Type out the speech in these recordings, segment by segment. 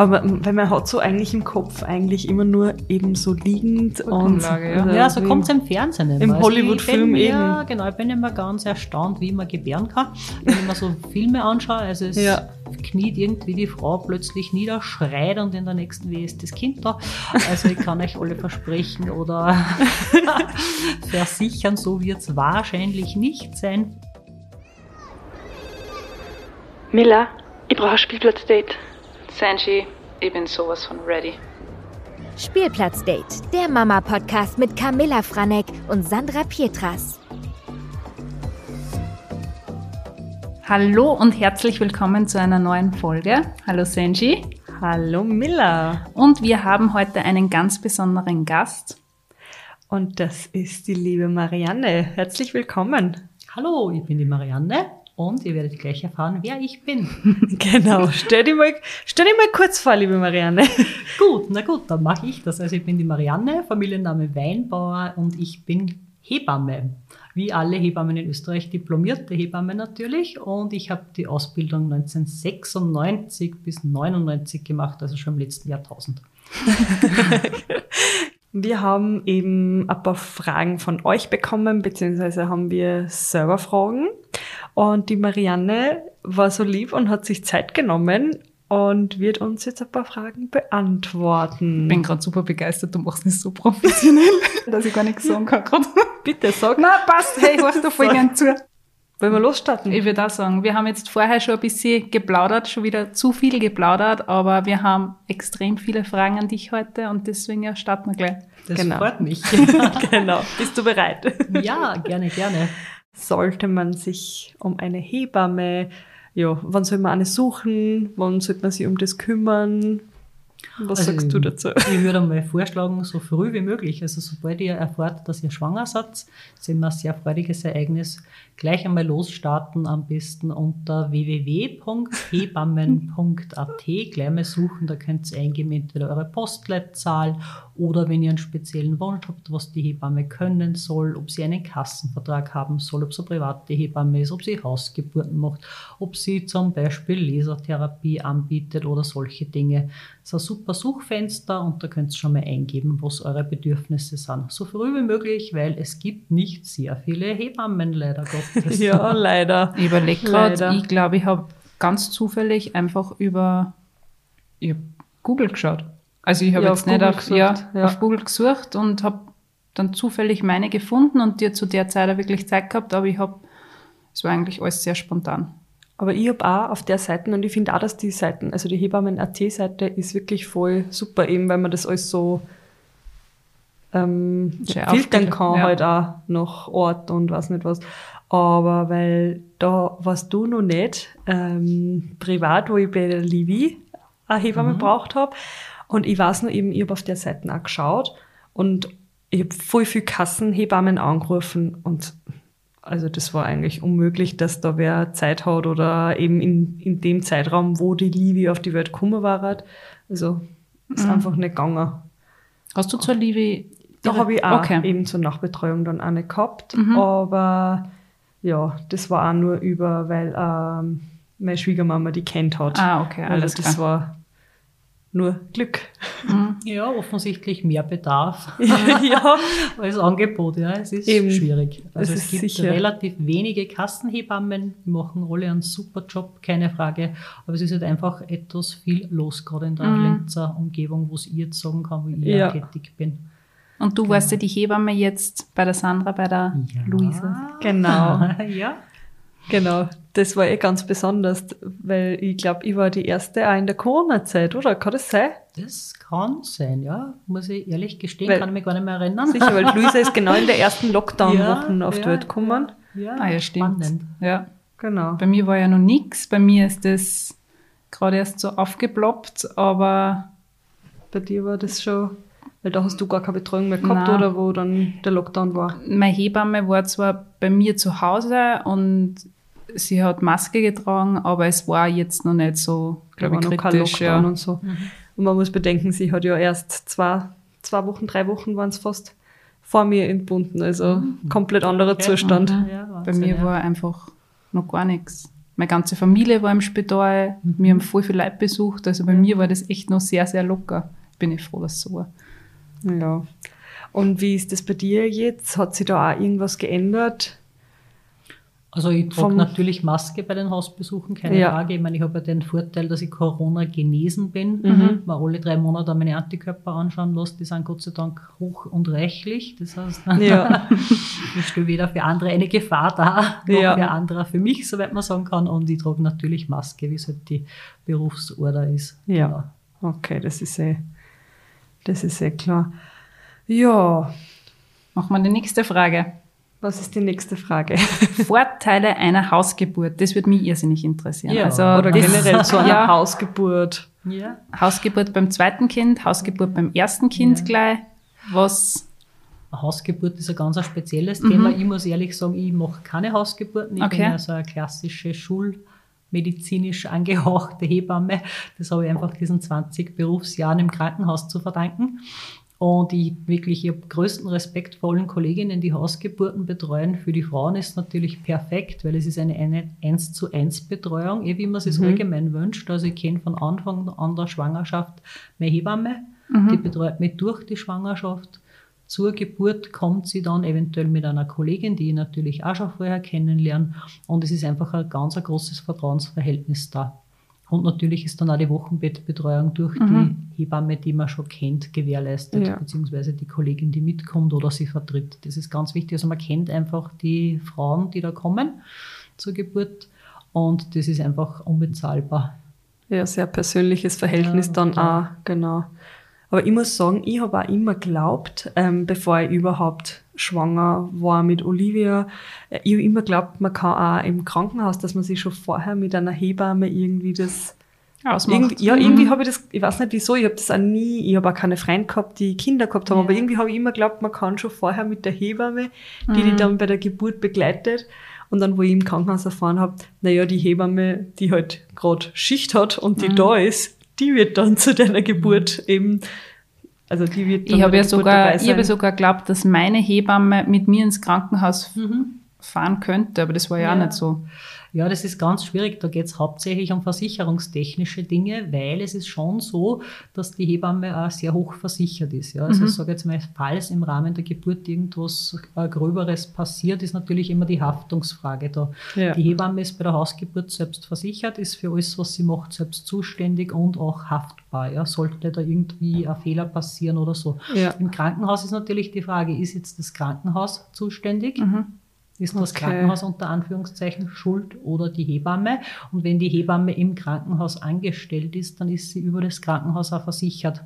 Aber weil man hat so eigentlich im Kopf eigentlich immer nur eben so liegend und ja. Ja, so kommt es im Fernsehen immer. Im Also Hollywood-Film eben. Ja, genau. Ich bin immer ganz erstaunt, wie man gebären kann, wenn ich mir so Filme anschaue. Also es Ja. kniet irgendwie die Frau plötzlich nieder, schreit und in der nächsten Wehe ist das Kind da. Also ich kann euch alle versprechen oder versichern, so wird es wahrscheinlich nicht sein. Miller, ich brauche ein Spielplatzdate. Sanji, ich bin sowas von ready. Spielplatzdate, der Mama-Podcast mit Camilla Franek und Sandra Pietras. Hallo und herzlich willkommen zu einer neuen Folge. Hallo Senji. Hallo Miller. Und wir haben heute einen ganz besonderen Gast. Und das ist die liebe Marianne. Herzlich willkommen. Hallo, ich bin die Marianne und ihr werdet gleich erfahren, wer ich bin. Genau. Stell dich mal, stell dich mal kurz vor, liebe Marianne. Gut, na gut, dann mache ich das. Also ich bin die Marianne, Familienname Weinbauer und ich bin Hebamme. Wie alle Hebammen in Österreich, diplomierte Hebamme natürlich. Und ich habe die Ausbildung 1996 bis 99 gemacht, also schon im letzten Jahrtausend. Wir haben eben ein paar Fragen von euch bekommen, beziehungsweise haben wir selber Fragen. Und die Marianne war so lieb und hat sich Zeit genommen und wird uns jetzt ein paar Fragen beantworten. Ich bin gerade super begeistert, du machst es so professionell, dass ich gar nichts sagen kann gerade. Bitte sag, Na, passt, hey, hörst du voll gern zu. wollen wir losstarten? Ich würde auch sagen, wir haben jetzt vorher schon ein bisschen geplaudert, schon wieder zu viel geplaudert, aber wir haben extrem viele Fragen an dich heute und deswegen ja, starten wir gleich. Das Genau. freut mich. genau. Bist du bereit? ja, gerne, gerne. Sollte man sich um eine Hebamme, ja, wann soll man eine suchen? Wann sollte man sich um das kümmern? Was Also, sagst du dazu? Ich würde mal vorschlagen, so früh wie möglich. Also sobald ihr erfahrt, dass ihr schwanger seid, ist immer ein sehr freudiges Ereignis. Gleich einmal losstarten, am besten unter www.hebammen.at. Gleich mal suchen, da könnt ihr eingeben, entweder eure Postleitzahl oder wenn ihr einen speziellen Wunsch habt, was die Hebamme können soll, ob sie einen Kassenvertrag haben soll, ob sie eine private Hebamme ist, ob sie Hausgeburten macht, ob sie zum Beispiel Lasertherapie anbietet oder solche Dinge. Das ist ein super Suchfenster und da könnt ihr schon mal eingeben, was eure Bedürfnisse sind. So früh wie möglich, weil es gibt nicht sehr viele Hebammen, leider Gottes. Ja, leider. Ich überlege gerade, ich glaube, ich habe ganz zufällig einfach über Google geschaut. Also ich habe Ja, jetzt auf nicht Google auf, ja, gesucht, ja. auf Google gesucht und habe dann zufällig meine gefunden und dir zu der Zeit auch wirklich Zeit gehabt, aber ich habe, es war eigentlich alles sehr spontan. Aber ich habe auch auf der Seite und ich finde auch, dass die Seiten, also die Hebammen.at-Seite ist wirklich voll super, eben weil man das alles so ähm, filtern kann, ja. halt auch nach Ort und was nicht was. Aber weil da warst du noch nicht ähm, privat, wo ich bei der Livi eine Hebamme gebraucht habe. Und ich weiß noch eben, ich habe auf der Seite auch geschaut und ich habe voll viel Kassenhebammen angerufen und also das war eigentlich unmöglich, dass da wer Zeit hat oder eben in, in dem Zeitraum, wo die Livi auf die Welt gekommen war. halt. Also ist einfach nicht gegangen. Hast du zur Liebe? Da habe ich auch Okay. eben zur Nachbetreuung dann auch nicht gehabt. Mhm. Aber ja, das war auch nur über, weil ähm, meine Schwiegermama die kennt hat. Ah, okay, alles also das klar. war nur Glück. Ja, offensichtlich mehr Bedarf ja, als Angebot. Ja, es ist Eben. schwierig. Also Es es, gibt sicher. relativ wenige Kassenhebammen, die machen alle einen super Job, keine Frage. Aber es ist halt einfach etwas viel los, gerade in der Mhm. Linzer Umgebung, wo ich jetzt sagen kann, wo ich Ja. tätig bin. Und du warst ja die Hebamme jetzt bei der Sandra, bei der Luisa. genau. ja. Genau, das war eh ganz besonders, weil ich glaube, ich war die erste auch in der Corona-Zeit, oder? Kann das sein? Das kann sein, ja. Muss ich ehrlich gestehen, Weil- kann ich mich gar nicht mehr erinnern. Sicher, weil Luisa ist genau in der ersten Lockdown-Wochen Ja, auf die ja, Welt gekommen. Ja, Ah ja, stimmt. spannend. Ja. Genau. Bei mir war ja noch nichts. Bei mir ist das gerade erst so aufgeploppt, aber Bei dir war das schon, weil da hast du gar keine Betreuung mehr gehabt, Nein. oder wo dann der Lockdown war. meine Hebamme war zwar bei mir zu Hause und sie hat Maske getragen, aber es war jetzt noch nicht so, glaube ich, kritisch. Ja. und so. Und man muss bedenken, sie hat ja erst zwei, zwei Wochen, drei Wochen waren es fast vor mir entbunden. Also komplett anderer Okay. Zustand. Ja, Bei Wahnsinn, mir ja. war einfach noch gar nichts. Meine ganze Familie war im Spital. Wir haben voll viel Leute besucht. Also bei mir war das echt noch sehr, sehr locker. Bin ich froh, dass es so war. Ja. Und wie ist das bei dir jetzt? Hat sich da auch irgendwas geändert? Also ich trage natürlich Maske bei den Hausbesuchen, keine Ja. Frage. Ich meine, ich habe ja den Vorteil, dass ich Corona genesen bin. Mhm. Mal alle drei Monate meine Antikörper anschauen lasse, die sind Gott sei Dank hoch und reichlich. Das heißt, Ja. ich stelle weder für andere eine Gefahr dar, noch Ja. für andere für mich, soweit man sagen kann. Und ich trage natürlich Maske, wie es halt die Berufsorder ist. Ja. Genau. Okay, das ist eh, das ist eh klar. Ja, Machen wir die nächste Frage. Was ist die nächste Frage? Vorteile einer Hausgeburt. Das würde mich irrsinnig interessieren. Ja, also Oder das- generell zu einer ja, Hausgeburt. Ja. Hausgeburt beim zweiten Kind, Hausgeburt beim ersten Kind Ja. gleich. Was Eine Hausgeburt ist ein ganz ein spezielles Mhm. Thema. Ich muss ehrlich sagen, ich mache keine Hausgeburten. Ich Okay. bin ja so eine klassische schulmedizinisch angehauchte Hebamme. Das habe ich einfach diesen 20 Berufsjahren im Krankenhaus zu verdanken. Und ich wirklich, ich habe größten Respekt vor allen Kolleginnen, die Hausgeburten betreuen. Für die Frauen ist natürlich perfekt, weil es ist eine, eine 1 zu 1 Betreuung, eh wie man es sich allgemein wünscht. Also ich kenne von Anfang an der Schwangerschaft meine Hebamme, die betreut mich durch die Schwangerschaft. Zur Geburt kommt sie dann eventuell mit einer Kollegin, die ich natürlich auch schon vorher kennenlernen. Und es ist einfach ein ganz ein großes Vertrauensverhältnis da. Und natürlich ist dann auch die Wochenbettbetreuung durch die Hebamme, die man schon kennt, gewährleistet, Ja. beziehungsweise die Kollegin, die mitkommt oder sie vertritt. Das ist ganz wichtig. Also man kennt einfach die Frauen, die da kommen zur Geburt. Und das ist einfach unbezahlbar. Ja, sehr persönliches Verhältnis Ja, dann klar. auch, genau. Aber ich muss sagen, ich habe auch immer geglaubt, ähm, bevor ich überhaupt schwanger war mit Olivia, ich habe immer geglaubt, man kann auch im Krankenhaus, dass man sich schon vorher mit einer Hebamme irgendwie das ausmacht. Irgendwie, ja, irgendwie habe ich das, ich weiß nicht wieso, ich habe das auch nie, ich habe auch keine Freunde gehabt, die Kinder gehabt haben, Ja. aber irgendwie habe ich immer geglaubt, man kann schon vorher mit der Hebamme, die Mhm. die dann bei der Geburt begleitet. Und dann, wo ich im Krankenhaus erfahren habe, naja, die Hebamme, die halt gerade Schicht hat und Mhm. die da ist, die wird dann zu deiner Geburt eben, also die wird Ich habe ja sogar, ich habe sogar geglaubt, dass meine Hebamme mit mir ins Krankenhaus fahren könnte, aber das war ja, Ja. nicht so. Ja, das ist ganz schwierig. Da geht es hauptsächlich um versicherungstechnische Dinge, weil es ist schon so, dass die Hebamme auch sehr hoch versichert ist. Ja. Also ich sage jetzt mal, falls im Rahmen der Geburt irgendwas äh, Gröberes passiert, ist natürlich immer die Haftungsfrage da. Ja. Die Hebamme ist bei der Hausgeburt selbst versichert, ist für alles, was sie macht, selbst zuständig und auch haftbar. Ja. Sollte da irgendwie ein Fehler passieren oder so. Ja. Im Krankenhaus ist natürlich die Frage, ist jetzt das Krankenhaus zuständig? Ist das Okay. Krankenhaus unter Anführungszeichen schuld oder die Hebamme? Und wenn die Hebamme im Krankenhaus angestellt ist, dann ist sie über das Krankenhaus auch versichert.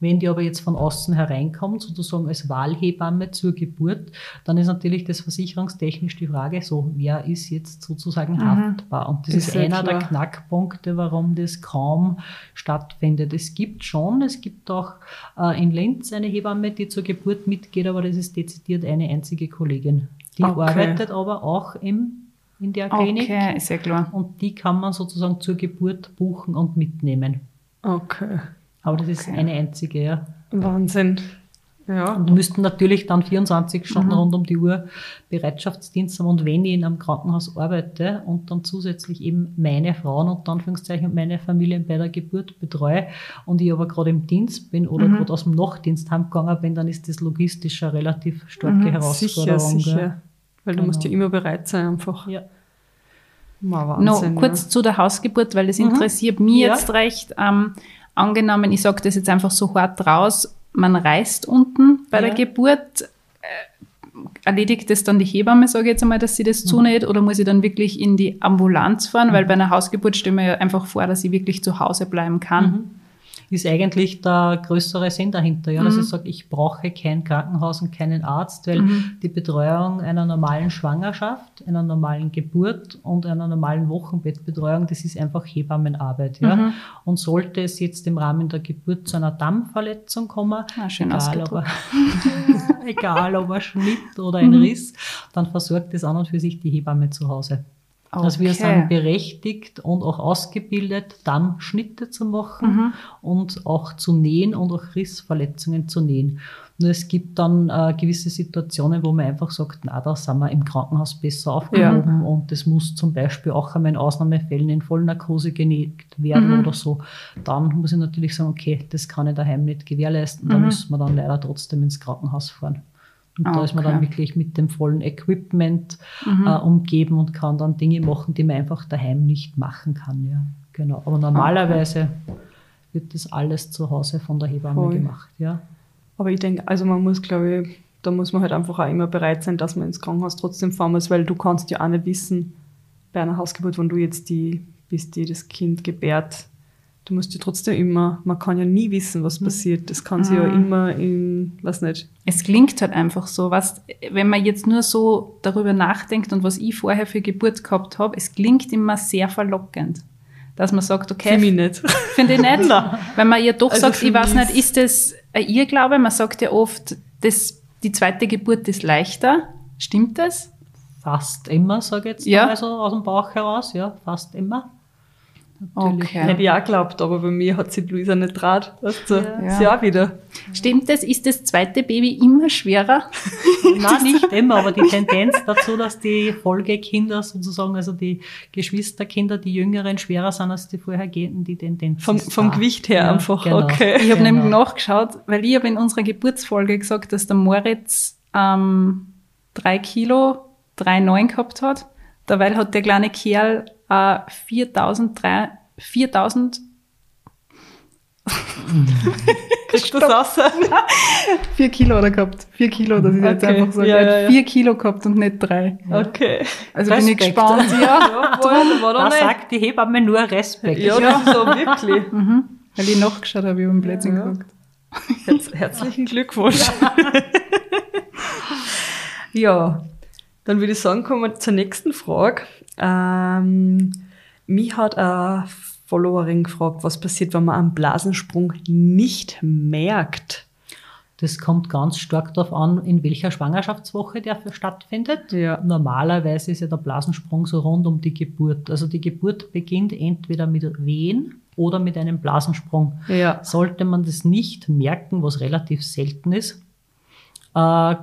Wenn die aber jetzt von außen hereinkommt, sozusagen als Wahlhebamme zur Geburt, dann ist natürlich das versicherungstechnisch die Frage so, wer ist jetzt sozusagen haftbar? Und das Ist ist, einer der. Knackpunkte, warum das kaum stattfindet. Es gibt schon, es gibt auch äh, in Linz eine Hebamme, die zur Geburt mitgeht, aber das ist dezidiert eine einzige Kollegin. Die Okay. arbeitet aber auch im, in der Klinik Okay, ist ja klar. und die kann man sozusagen zur Geburt buchen und mitnehmen. Okay. Aber das ist Okay. eine einzige, ja. Wahnsinn. Ja. Und müssten natürlich dann 24 Stunden Mhm. rund um die Uhr Bereitschaftsdienst haben. Und wenn ich in einem Krankenhaus arbeite und dann zusätzlich eben meine Frauen und Anführungszeichen und meine Familien bei der Geburt betreue und ich aber gerade im Dienst bin oder Mhm. gerade aus dem Nachtdienst heimgegangen bin, dann ist das logistisch eine relativ starke Mhm. Sicher, Herausforderung. sicher. gell? Weil du Genau. musst ja immer bereit sein einfach. Ja. Noch Wahnsinn, kurz zu der Hausgeburt, weil das Mhm. interessiert mich Ja. jetzt recht. Ähm, angenommen, ich sage das jetzt einfach so hart raus, man reist unten bei der Ja. Geburt, äh, erledigt das dann die Hebamme, sage ich jetzt einmal, dass sie das Mhm. zunäht, oder muss ich dann wirklich in die Ambulanz fahren? Weil bei einer Hausgeburt stelle ich mir ja einfach vor, dass ich wirklich zu Hause bleiben kann. Mhm. Ist eigentlich der größere Sinn dahinter, ja, dass Mhm. ich sage, ich brauche kein Krankenhaus und keinen Arzt, weil Mhm. die Betreuung einer normalen Schwangerschaft, einer normalen Geburt und einer normalen Wochenbettbetreuung, das ist einfach Hebammenarbeit. Ja. Mhm. Und sollte es jetzt im Rahmen der Geburt zu einer Dammverletzung kommen, Ah, schön egal, ob er, egal ob ein Schnitt oder ein Mhm. Riss, dann versorgt es an und für sich die Hebamme zu Hause. Also wir Okay. sind berechtigt und auch ausgebildet, dann Schnitte zu machen Mhm. und auch zu nähen und auch Rissverletzungen zu nähen. Nur es gibt dann äh, gewisse Situationen, wo man einfach sagt, na, da sind wir im Krankenhaus besser aufgehoben und das muss zum Beispiel auch einmal in Ausnahmefällen in Vollnarkose genäht werden Mhm. oder so. Dann muss ich natürlich sagen, okay, das kann ich daheim nicht gewährleisten, da Mhm. müssen wir dann leider trotzdem ins Krankenhaus fahren. Und da ist man dann Okay. wirklich mit dem vollen Equipment Mhm. äh, umgeben und kann dann Dinge machen, die man einfach daheim nicht machen kann. Ja. Genau. Aber normalerweise wird das alles zu Hause von der Hebamme Voll. gemacht. Ja. Aber ich denke, also man muss, glaube ich, da muss man halt einfach auch immer bereit sein, dass man ins Krankenhaus trotzdem fahren muss, weil du kannst ja auch nicht wissen, bei einer Hausgeburt, wenn du jetzt die, bis die das Kind gebärt, du musst ja trotzdem immer, man kann ja nie wissen, was passiert. Das kann sich ja immer in, weiß nicht, Es klingt halt einfach so, was, wenn man jetzt nur so darüber nachdenkt und was ich vorher für Geburt gehabt habe, es klingt immer sehr verlockend. Dass man sagt, okay, mich nicht. finde ich nicht. Wenn man ja doch Also sagt, ich weiß nicht, ist das ein Irrglaube? Man sagt ja oft, das, die zweite Geburt ist leichter. Stimmt das? Fast immer, sage ich jetzt Ja. mal so aus dem Bauch heraus. Ja, fast immer. Okay. Hätte ich auch geglaubt, aber bei mir hat die Luisa nicht traut. Weißt du, Ja. sie auch wieder. Stimmt das? Ist das zweite Baby immer schwerer? Nein, nicht immer, aber die Tendenz dazu, dass die Folgekinder sozusagen, also die Geschwisterkinder, die Jüngeren, schwerer sind als die vorhergehenden, die Tendenz. Vom, ist vom da. Gewicht her Ja, einfach. genau. Okay. Ich habe Genau. nämlich nachgeschaut, weil ich habe in unserer Geburtsfolge gesagt, dass der Moritz ähm, drei Kilo, drei neun gehabt hat. Dabei hat der kleine Kerl äh, 4003 4000 Kriegst du das raus? vier Kilo hat er gehabt. Vier Kilo, das ist jetzt Okay. einfach so. Ja, er hat ja, ja. vier Kilo gehabt und nicht drei. Okay. Also bin ich Respekt. gespannt. Ja, Ja, war, war Da sagt die Hebamme nur Respekt. Ja, ist so wirklich. weil ich nachgeschaut habe, ich habe im Blödsinn Ja. geguckt. Herz, herzlichen Glückwunsch. ja, dann würde ich sagen, kommen wir zur nächsten Frage. Ähm, mich hat eine Followerin gefragt, was passiert, wenn man einen Blasensprung nicht merkt. Das kommt ganz stark darauf an, in welcher Schwangerschaftswoche der für stattfindet. Ja. Normalerweise ist ja der Blasensprung so rund um die Geburt. Also die Geburt beginnt entweder mit Wehen oder mit einem Blasensprung. Ja. Sollte man das nicht merken, was relativ selten ist,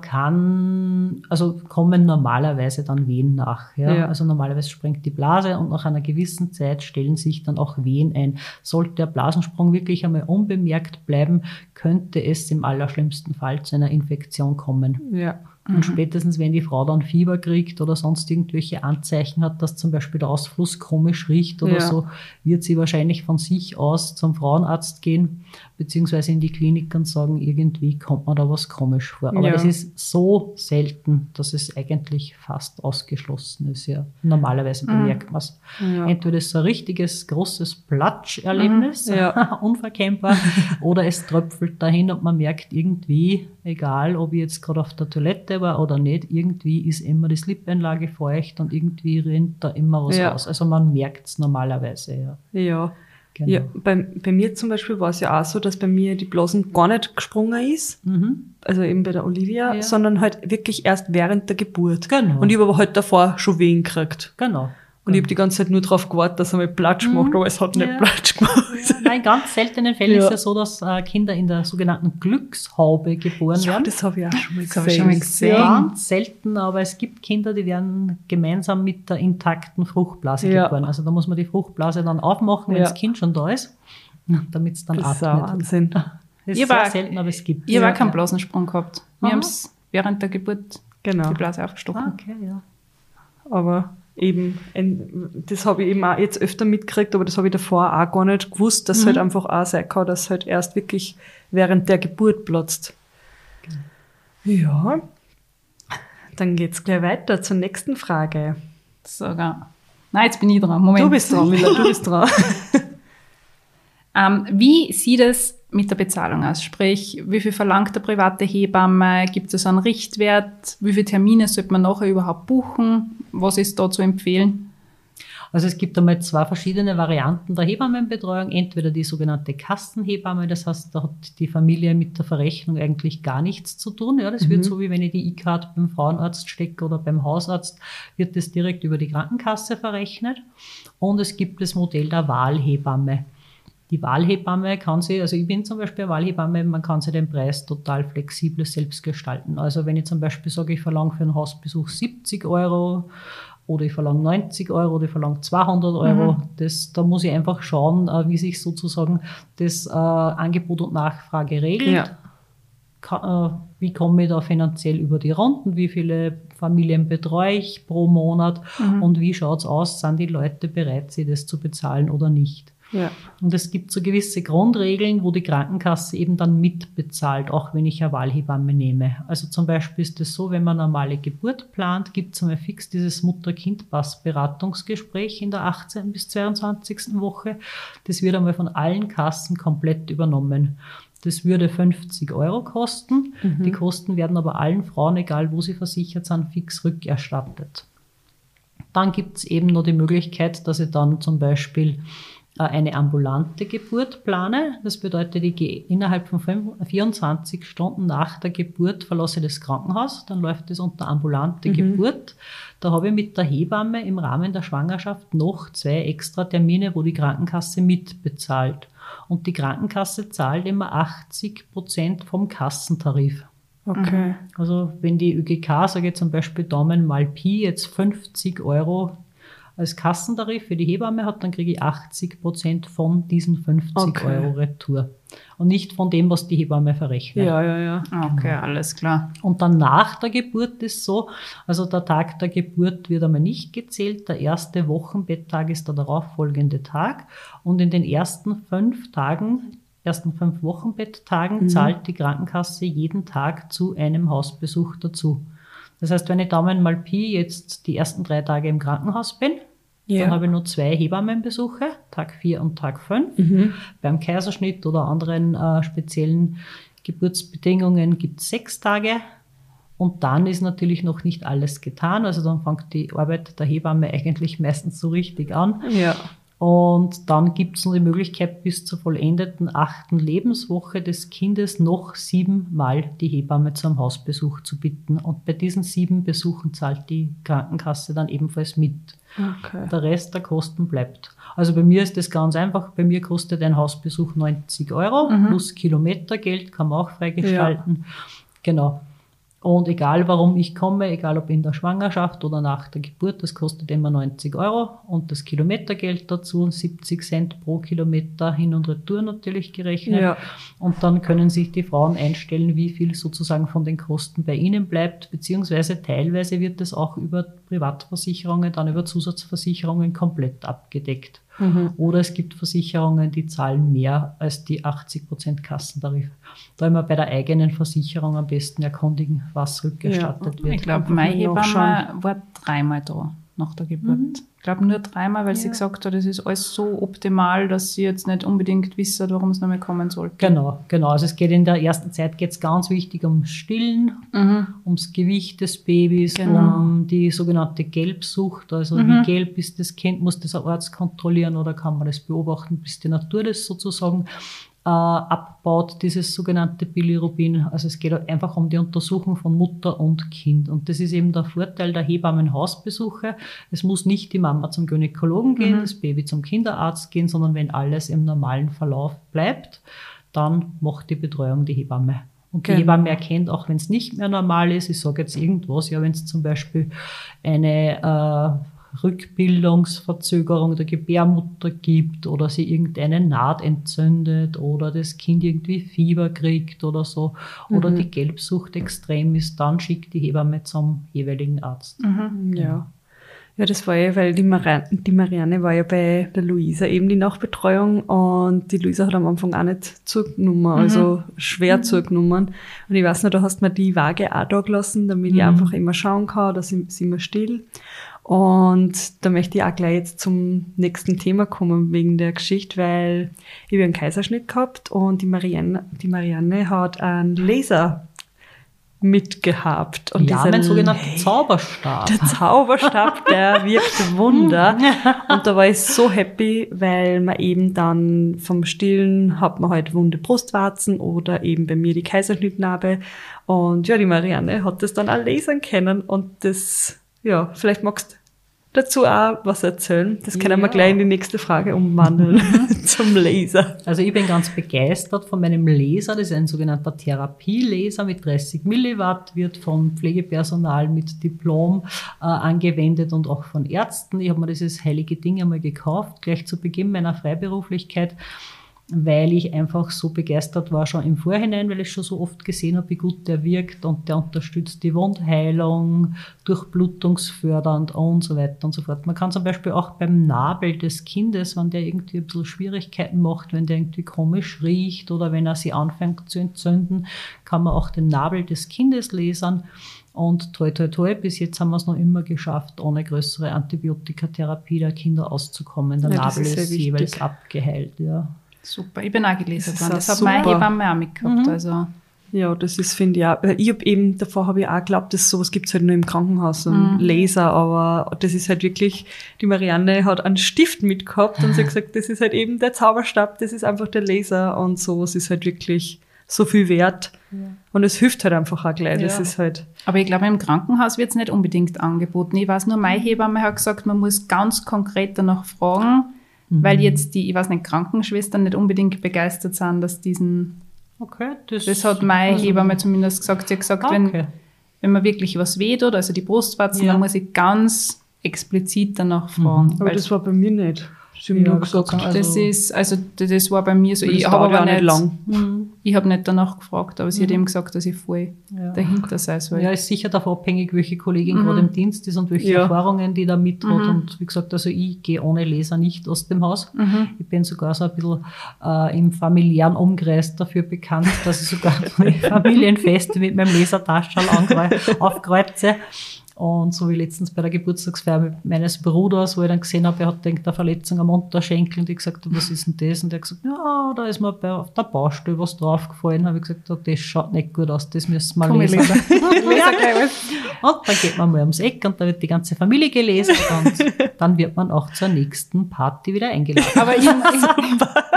kann, also kommen normalerweise dann Wehen nach. Ja? Ja. Also normalerweise sprengt die Blase und nach einer gewissen Zeit stellen sich dann auch Wehen ein. Sollte der Blasensprung wirklich einmal unbemerkt bleiben, könnte es im allerschlimmsten Fall zu einer Infektion kommen. Ja. Und spätestens, wenn die Frau dann Fieber kriegt oder sonst irgendwelche Anzeichen hat, dass zum Beispiel der Ausfluss komisch riecht oder Ja. so, wird sie wahrscheinlich von sich aus zum Frauenarzt gehen, beziehungsweise in die Klinik und sagen, irgendwie kommt mir da was komisch vor. Aber Ja. das ist so selten, dass es eigentlich fast ausgeschlossen ist. Ja. Normalerweise bemerkt man es. Ja. Entweder ist es ein richtiges, großes Platsch-Erlebnis, Mhm. Ja. unverkennbar, oder es tröpfelt dahin und man merkt irgendwie, egal ob ich jetzt gerade auf der Toilette war oder nicht, irgendwie ist immer die Slip-Einlage feucht und irgendwie rennt da immer was Ja. raus. Also man merkt es normalerweise, ja. Ja. Genau. ja bei, bei mir zum Beispiel war es ja auch so, dass bei mir die Blasen gar nicht gesprungen ist. Mhm. Also eben bei der Olivia, Ja. sondern halt wirklich erst während der Geburt. Genau. Und ich habe aber halt davor schon Wehen gekriegt. Genau. Und ich habe die ganze Zeit nur darauf gewartet, dass er mal Platsch macht, aber es hat nicht Mhm. Ja. Platsch gemacht. Ja, nein, in ganz seltenen Fällen Ja. ist ja so, dass äh, Kinder in der sogenannten Glückshaube geboren Ja, werden. das habe ich auch schon mal gesehen. schon mal gesehen. Ganz selten, aber es gibt Kinder, die werden gemeinsam mit der intakten Fruchtblase Ja. geboren. Also da muss man die Fruchtblase dann aufmachen, wenn Ja. das Kind schon da ist, damit es dann Das ist auch atmet. Wahnsinn. Das ist war- selten, aber es gibt Ich habe Ja. auch keinen Blasensprung gehabt. Wir haben es während der Geburt Genau. die Blase aufgestochen. Ah, okay, ja. Aber eben, ein- das habe ich eben auch jetzt öfter mitgekriegt, aber das habe ich davor auch gar nicht gewusst, dass es halt einfach auch sein kann, dass es halt erst wirklich während der Geburt platzt. Ja. Dann geht's gleich weiter zur nächsten Frage. Sogar. Nein, jetzt bin ich dran. Moment. Du bist dran, Mila, du bist dran. Ähm, wie sieht es mit der Bezahlung aus? Sprich, wie viel verlangt der private Hebamme? Gibt es einen Richtwert? Wie viele Termine sollte man nachher überhaupt buchen? Was ist da zu empfehlen? Also es gibt einmal zwei verschiedene Varianten der Hebammenbetreuung. Entweder die sogenannte Kassenhebamme, das heißt, da hat die Familie mit der Verrechnung eigentlich gar nichts zu tun. Ja, das Mhm. wird so wie wenn ich die E-Card beim Frauenarzt stecke oder beim Hausarzt, wird das direkt über die Krankenkasse verrechnet. Und es gibt das Modell der Wahlhebamme. Die Wahlhebamme kann sie, also ich bin zum Beispiel Wahlhebamme, man kann sich den Preis total flexibel selbst gestalten. Also wenn ich zum Beispiel sage, ich verlange für einen Hausbesuch 70 Euro oder ich verlange 90 Euro oder ich verlange 200 Euro, das, da muss ich einfach schauen, äh, wie sich sozusagen das äh, Angebot und Nachfrage regelt Ja. ka- äh, wie komme ich da finanziell über die Runden, wie viele Familien betreue ich pro Monat und wie schaut es aus, sind die Leute bereit, sie das zu bezahlen oder nicht. Ja. Und es gibt so gewisse Grundregeln, wo die Krankenkasse eben dann mitbezahlt, auch wenn ich eine Wahlhebamme nehme. Also zum Beispiel ist es so, wenn man eine normale Geburt plant, gibt es einmal fix dieses Mutter-Kind-Pass-Beratungsgespräch in der 18. bis 22. Woche. Das wird einmal von allen Kassen komplett übernommen. Das würde 50 Euro kosten. Die Kosten werden aber allen Frauen, egal wo sie versichert sind, fix rückerstattet. Dann gibt es eben noch die Möglichkeit, dass ich dann zum Beispiel eine ambulante Geburt plane. Das bedeutet, ich gehe innerhalb von fünf- 24 Stunden nach der Geburt verlasse ich das Krankenhaus, dann läuft das unter ambulante Geburt. Da habe ich mit der Hebamme im Rahmen der Schwangerschaft noch zwei extra Termine, wo die Krankenkasse mitbezahlt. Und die Krankenkasse zahlt immer 80 Prozent vom Kassentarif. Okay. Also wenn die ÖGK, sage ich zum Beispiel Daumen mal Pi, jetzt 50 Euro als Kassentarif für die Hebamme hat, dann kriege ich 80 Prozent von diesen 50 Okay. Euro Retour. Und nicht von dem, was die Hebamme verrechnet. Ja, ja, ja. Okay, alles klar. Und dann nach der Geburt ist so, also der Tag der Geburt wird einmal nicht gezählt, der erste Wochenbetttag ist der darauffolgende Tag und in den ersten fünf Tagen, ersten fünf Wochenbetttagen zahlt die Krankenkasse jeden Tag zu einem Hausbesuch dazu. Das heißt, wenn ich Daumen mal Pi jetzt die ersten drei Tage im Krankenhaus bin, Ja. dann habe ich nur zwei Hebammenbesuche, Tag 4 und Tag 5. Mhm. Beim Kaiserschnitt oder anderen äh, speziellen Geburtsbedingungen gibt es sechs Tage. Und dann ist natürlich noch nicht alles getan. Also dann fängt die Arbeit der Hebamme eigentlich meistens so richtig an. Ja. Und dann gibt es noch die Möglichkeit, bis zur vollendeten achten Lebenswoche des Kindes noch siebenmal die Hebamme zum Hausbesuch zu bitten. Und bei diesen sieben Besuchen zahlt die Krankenkasse dann ebenfalls mit. Okay. Der Rest der Kosten bleibt. Also bei mir ist das ganz einfach. Bei mir kostet ein Hausbesuch 90 Euro plus Kilometergeld, kann man auch freigestalten. Genau. Und egal warum ich komme, egal ob in der Schwangerschaft oder nach der Geburt, das kostet immer 90 Euro und das Kilometergeld dazu, 70 Cent pro Kilometer hin und retour natürlich gerechnet. Ja. Und dann können sich die Frauen einstellen, wie viel sozusagen von den Kosten bei ihnen bleibt, beziehungsweise teilweise wird es auch über Privatversicherungen, dann über Zusatzversicherungen komplett abgedeckt. Oder es gibt Versicherungen, die zahlen mehr als die 80% Kassentarif. Da immer bei der eigenen Versicherung am besten erkundigen, was rückerstattet wird. Ich glaube, meine Hebamme war dreimal da nach der Geburt. Ich glaube nur dreimal, weil sie gesagt hat, es ist alles so optimal, dass sie jetzt nicht unbedingt wissen, warum es nochmal kommen sollte. Genau, genau. Also es geht in der ersten Zeit geht's ganz wichtig ums Stillen, Mhm. ums Gewicht des Babys, Genau. um die sogenannte Gelbsucht. Also wie gelb ist das Kind, muss das ein Arzt kontrollieren oder kann man das beobachten, bis die Natur das sozusagen äh, abbaut, dieses sogenannte Bilirubin. Also es geht einfach um die Untersuchung von Mutter und Kind. Und das ist eben der Vorteil der Hebammenhausbesuche. Es muss nicht die Mama zum Gynäkologen gehen, das Baby zum Kinderarzt gehen, sondern wenn alles im normalen Verlauf bleibt, dann macht die Betreuung die Hebamme. Und die Genau. Hebamme erkennt, auch wenn es nicht mehr normal ist, ich sage jetzt irgendwas, ja, wenn es zum Beispiel eine äh, Rückbildungsverzögerung der Gebärmutter gibt oder sie irgendeine Naht entzündet oder das Kind irgendwie Fieber kriegt oder so oder die Gelbsucht extrem ist, dann schickt die Hebamme zum jeweiligen Arzt. Ja. Ja, das war ja, weil die, Marianne, die Marianne war ja bei der Luisa eben die Nachbetreuung und die Luisa hat am Anfang auch nicht zugenommen, also schwer zugenommen. Und ich weiß noch, da hast du mir die Waage auch da gelassen, damit ich einfach immer schauen kann, dass ich, sie immer still. Und da möchte ich auch gleich jetzt zum nächsten Thema kommen wegen der Geschichte, weil ich habe einen Kaiserschnitt gehabt und die Marianne, die Marianne hat einen Laser mitgehabt. Und ja, mein sogenannter Zauberstab. der Zauberstab, der wirkt Wunder. Und da war ich so happy, weil man eben dann vom Stillen hat man halt wunde Brustwarzen oder eben bei mir die Kaiserschnittnarbe. Und ja, die Marianne hat das dann auch lesen können und das, ja, vielleicht magst dazu auch was erzählen. Das können wir Ja. gleich in die nächste Frage umwandeln zum Laser. Also ich bin ganz begeistert von meinem Laser. Das ist ein sogenannter Therapielaser mit 30 Milliwatt, wird von Pflegepersonal mit Diplom äh, angewendet und auch von Ärzten. Ich habe mir dieses heilige Ding einmal gekauft, gleich zu Beginn meiner Freiberuflichkeit, weil ich einfach so begeistert war schon im Vorhinein, weil ich schon so oft gesehen habe, wie gut der wirkt und der unterstützt die Wundheilung, durchblutungsfördernd und so weiter und so fort. Man kann zum Beispiel auch beim Nabel des Kindes, wenn der irgendwie ein bisschen Schwierigkeiten macht, wenn der irgendwie komisch riecht oder wenn er sich anfängt zu entzünden, kann man auch den Nabel des Kindes lasern. Und toi, toi, toi, bis jetzt haben wir es noch immer geschafft, ohne größere Antibiotikatherapie der Kinder auszukommen. Der Ja, Nabel ist ist, jeweils abgeheilt, ja. Super, ich bin auch gelesen Das worden. auch Das hat meine super. Hebamme auch mitgehabt. Also, Ja, das ist, finde ich auch. Ich habe eben, davor habe ich auch geglaubt, dass sowas gibt's halt nur im Krankenhaus, ein Laser, aber das ist halt wirklich, die Marianne hat einen Stift mitgehabt und sie hat gesagt, das ist halt eben der Zauberstab, das ist einfach der Laser und sowas ist halt wirklich so viel wert. Und es hilft halt einfach auch gleich. Das Ja. ist halt, aber ich glaube, im Krankenhaus wird es nicht unbedingt angeboten. Ich weiß nur, meine Hebamme hat gesagt, man muss ganz konkret danach fragen, weil jetzt die, ich weiß nicht, Krankenschwestern nicht unbedingt begeistert sind, dass diesen, Okay, das hat meine also- Hebamme zumindest gesagt. Sie hat gesagt, Ah, wenn, okay. wenn man wirklich was wehtut, also die Brustwarzen, Ja. dann muss ich ganz explizit danach fragen. aber weil das war bei mir nicht. Sie haben Ja, gesagt, also- das ist, also das war bei mir so, ich habe aber nicht, lang. ich habe nicht danach gefragt, aber sie hat eben gesagt, dass ich voll Ja. dahinter sei soll. Ja, ist sicher davon abhängig, welche Kollegin gerade im Dienst ist und welche Ja. Erfahrungen die da mit hat. Und wie gesagt, also ich gehe ohne Leser nicht aus dem Haus. Ich bin sogar so ein bisschen äh, im familiären Umkreis dafür bekannt, dass ich sogar Familienfeste mit meinem Lesertaschel angreu- aufkreuze. Und so wie letztens bei der Geburtstagsfeier meines Bruders, wo ich dann gesehen habe, er hat denkt, eine Verletzung am Unterschenkel und ich gesagt was ist denn das? Und er hat gesagt, ja, da ist mir bei, auf der Baustelle was draufgefallen. habe ich gesagt, das schaut nicht gut aus, das müssen wir Komm, lesen. lese. Lese gleich alles. Und dann geht man mal ums Eck und da wird die ganze Familie gelesen und dann wird man auch zur nächsten Party wieder eingeladen. Aber ich, ich,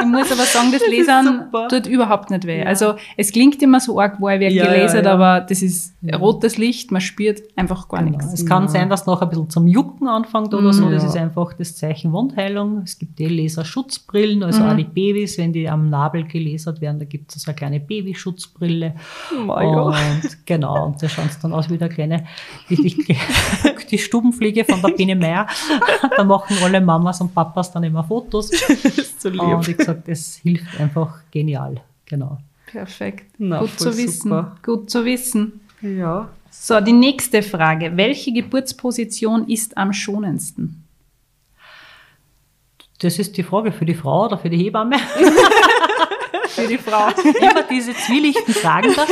ich muss aber sagen, das Lesen super. tut überhaupt nicht weh. Also es klingt immer so arg, wo ich Ja, gelesen, ja, ja. aber das ist rotes Licht, man spürt einfach gar Genau. Nichts. Es kann sein, dass noch ein bisschen zum Jucken anfängt oder so. Das Ja. ist einfach das Zeichen Wundheilung. Es gibt die Laserschutzbrillen, also auch die Babys, wenn die am Nabel gelasert werden, da gibt es so eine kleine Babyschutzbrille. Oh, ja. Und genau, und da schaut es dann aus wie der kleine, wie die, die Stubenfliege von der Biene Meier. Da machen alle Mamas und Papas dann immer Fotos. so lieb. Und wie gesagt, das hilft einfach genial. Genau. Perfekt. Na, Gut zu wissen. super. Gut zu wissen. Ja. So, die nächste Frage. Welche Geburtsposition ist am schonendsten? Das ist die Frage für die Frau oder für die Hebamme. Für die Frau. Immer diese zwielichten Fragen da.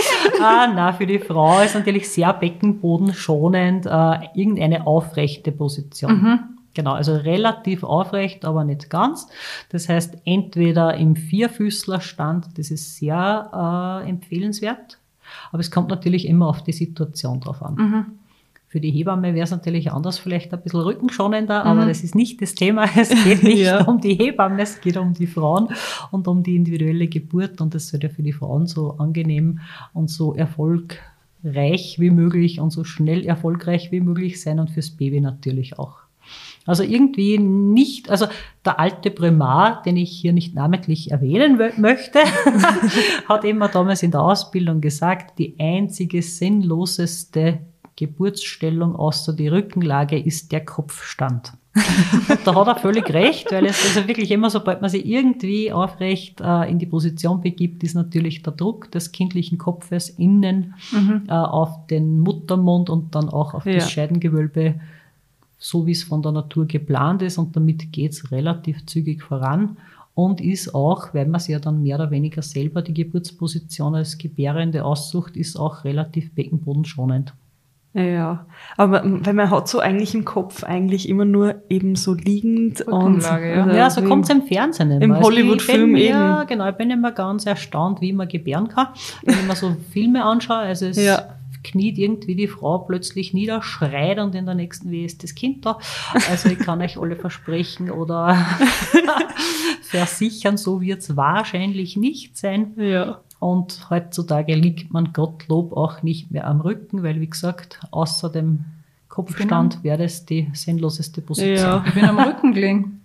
Ah, na, für die Frau ist natürlich sehr beckenbodenschonend äh, irgendeine aufrechte Position. Genau, also relativ aufrecht, aber nicht ganz. Das heißt, entweder im Vierfüßlerstand, das ist sehr äh, empfehlenswert, aber es kommt natürlich immer auf die Situation drauf an. Für die Hebamme wäre es natürlich anders, vielleicht ein bisschen rückenschonender, aber das ist nicht das Thema. Es geht nicht Ja. um die Hebamme, es geht um die Frauen und um die individuelle Geburt und das soll ja für die Frauen so angenehm und so erfolgreich wie möglich und so schnell erfolgreich wie möglich sein und fürs Baby natürlich auch. Also irgendwie nicht, also der alte Primar, den ich hier nicht namentlich erwähnen möchte, hat immer damals in der Ausbildung gesagt, die einzige sinnloseste Geburtsstellung außer die Rückenlage ist der Kopfstand. Und da hat er völlig recht, weil es also wirklich immer, sobald man sich irgendwie aufrecht äh, in die Position begibt, ist natürlich der Druck des kindlichen Kopfes innen äh, auf den Muttermund und dann auch auf Ja. das Scheidengewölbe so wie es von der Natur geplant ist und damit geht's relativ zügig voran und ist auch, weil man sich ja dann mehr oder weniger selber die Geburtsposition als Gebärende aussucht, ist auch relativ beckenbodenschonend. Ja, aber weil man hat so eigentlich im Kopf eigentlich immer nur eben so liegend und ja. Ja, so wie- kommt's im Fernsehen immer. im Also Hollywood-Film bin- Ja, eben. genau. Ich bin immer ganz erstaunt, wie man gebären kann, wenn ich mir so Filme anschaue. Also es Ja. Kniet irgendwie die Frau plötzlich nieder, schreit und in der nächsten Wehe ist das Kind da. Also ich kann euch alle versprechen oder versichern, so wird es wahrscheinlich nicht sein. Ja. Und heutzutage liegt man Gottlob auch nicht mehr am Rücken, weil wie gesagt, außer dem Kopfstand wäre das die sinnloseste Position. Ja. Ich bin am Rücken gelegen.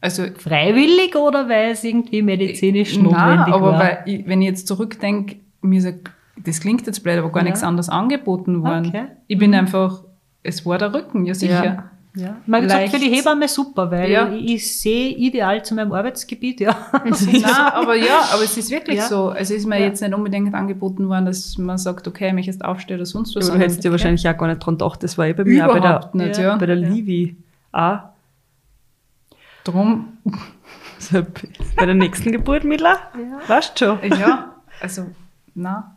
Also, Freiwillig oder weil es irgendwie medizinisch nein, notwendig aber war? ich, wenn ich jetzt zurückdenke, mir ist, ja- das klingt jetzt blöd, aber gar Ja. nichts anderes angeboten worden. Okay. Ich bin einfach, es war der Rücken, ja sicher. Ja. Man hat gesagt, für die. Hebamme super, weil Ja. ich, ich sehe ideal zu meinem Arbeitsgebiet, ja. Nein, aber ja, aber es ist wirklich Ja. so. Also ist mir Ja. jetzt nicht unbedingt angeboten worden, dass man sagt, okay, ich möchte jetzt aufstehen oder sonst was. Aber du hättest dir wahrscheinlich auch gar nicht dran gedacht, das war eh bei mir auch bei der, nicht, ja. bei der Ja. Livi auch. Drum, So, bei der nächsten Geburt, Mila, weißt du schon. ja, also, na.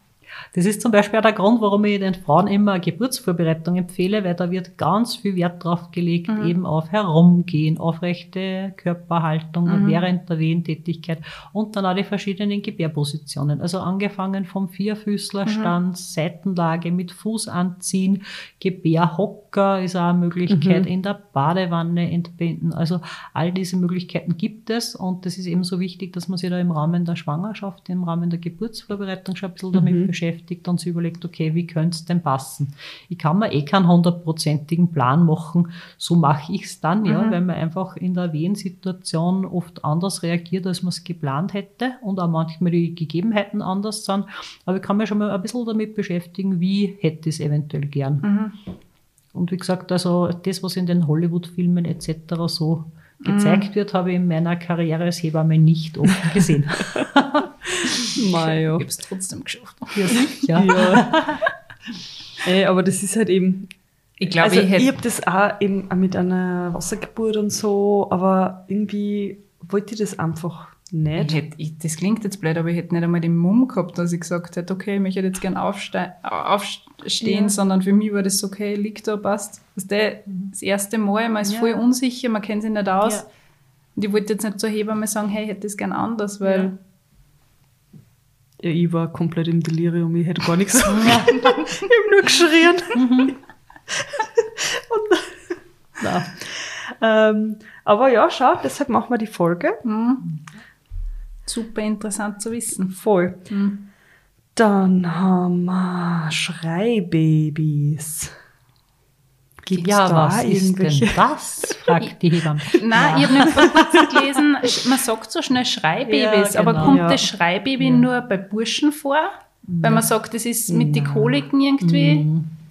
Das ist zum Beispiel auch der Grund, warum ich den Frauen immer Geburtsvorbereitung empfehle, weil da wird ganz viel Wert drauf gelegt, eben auf Herumgehen, aufrechte Körperhaltung während der Wehentätigkeit und dann auch die verschiedenen Gebärpositionen. Also angefangen vom Vierfüßlerstand, Seitenlage mit Fuß anziehen, Gebärhocker ist auch eine Möglichkeit, in der Badewanne entbinden. Also all diese Möglichkeiten gibt es und das ist eben so wichtig, dass man sich da im Rahmen der Schwangerschaft, im Rahmen der Geburtsvorbereitung schon ein bisschen damit beschäftigt und sich überlegt, okay, wie könnte es denn passen? Ich kann mir eh keinen hundertprozentigen Plan machen, so mache ich es dann, ja, weil man einfach in der Wehensituation oft anders reagiert, als man es geplant hätte und auch manchmal die Gegebenheiten anders sind. Aber ich kann mich schon mal ein bisschen damit beschäftigen, wie hätte ich es eventuell gern. Und wie gesagt, also das, was in den Hollywood-Filmen etc. so gezeigt wird, habe ich in meiner Karriere als Hebamme nicht oft gesehen. Ja. Ich hab's trotzdem geschafft. ja, sicher. Ja. Ey, aber das ist halt eben. Ich glaube, also ich ich, habe das auch eben auch mit einer Wassergeburt und so, aber irgendwie wollte ich das einfach Ich nicht. hätte, ich, das klingt jetzt blöd, aber ich hätte nicht einmal den Mumm gehabt, dass ich gesagt hätte, okay, ich möchte jetzt gern aufste aufstehen, Ja. sondern für mich war das okay, liegt da, passt. Das, der, das erste Mal, man ist Ja. voll unsicher, man kennt sich nicht aus. Ja. Und ich wollte jetzt nicht zur Hebamme sagen, hey, ich hätte das gern anders, weil Ja, ich war komplett im Delirium, ich hätte gar nichts sagen. ich habe nur geschrien. Na, Ähm, aber ja, schau, deshalb machen wir die Folge. Super interessant zu wissen. Voll. Dann haben wir Schreibabys. Gibt's ja, da was ist denn irgendwelche? das? fragt die Hebamme. Nein, ich habe nicht vor kurzem gelesen, man sagt so schnell Schreibabys, Ja, aber genau. kommt Ja. das Schreibaby nur bei Burschen vor? Weil man sagt, das ist mit den Koliken irgendwie.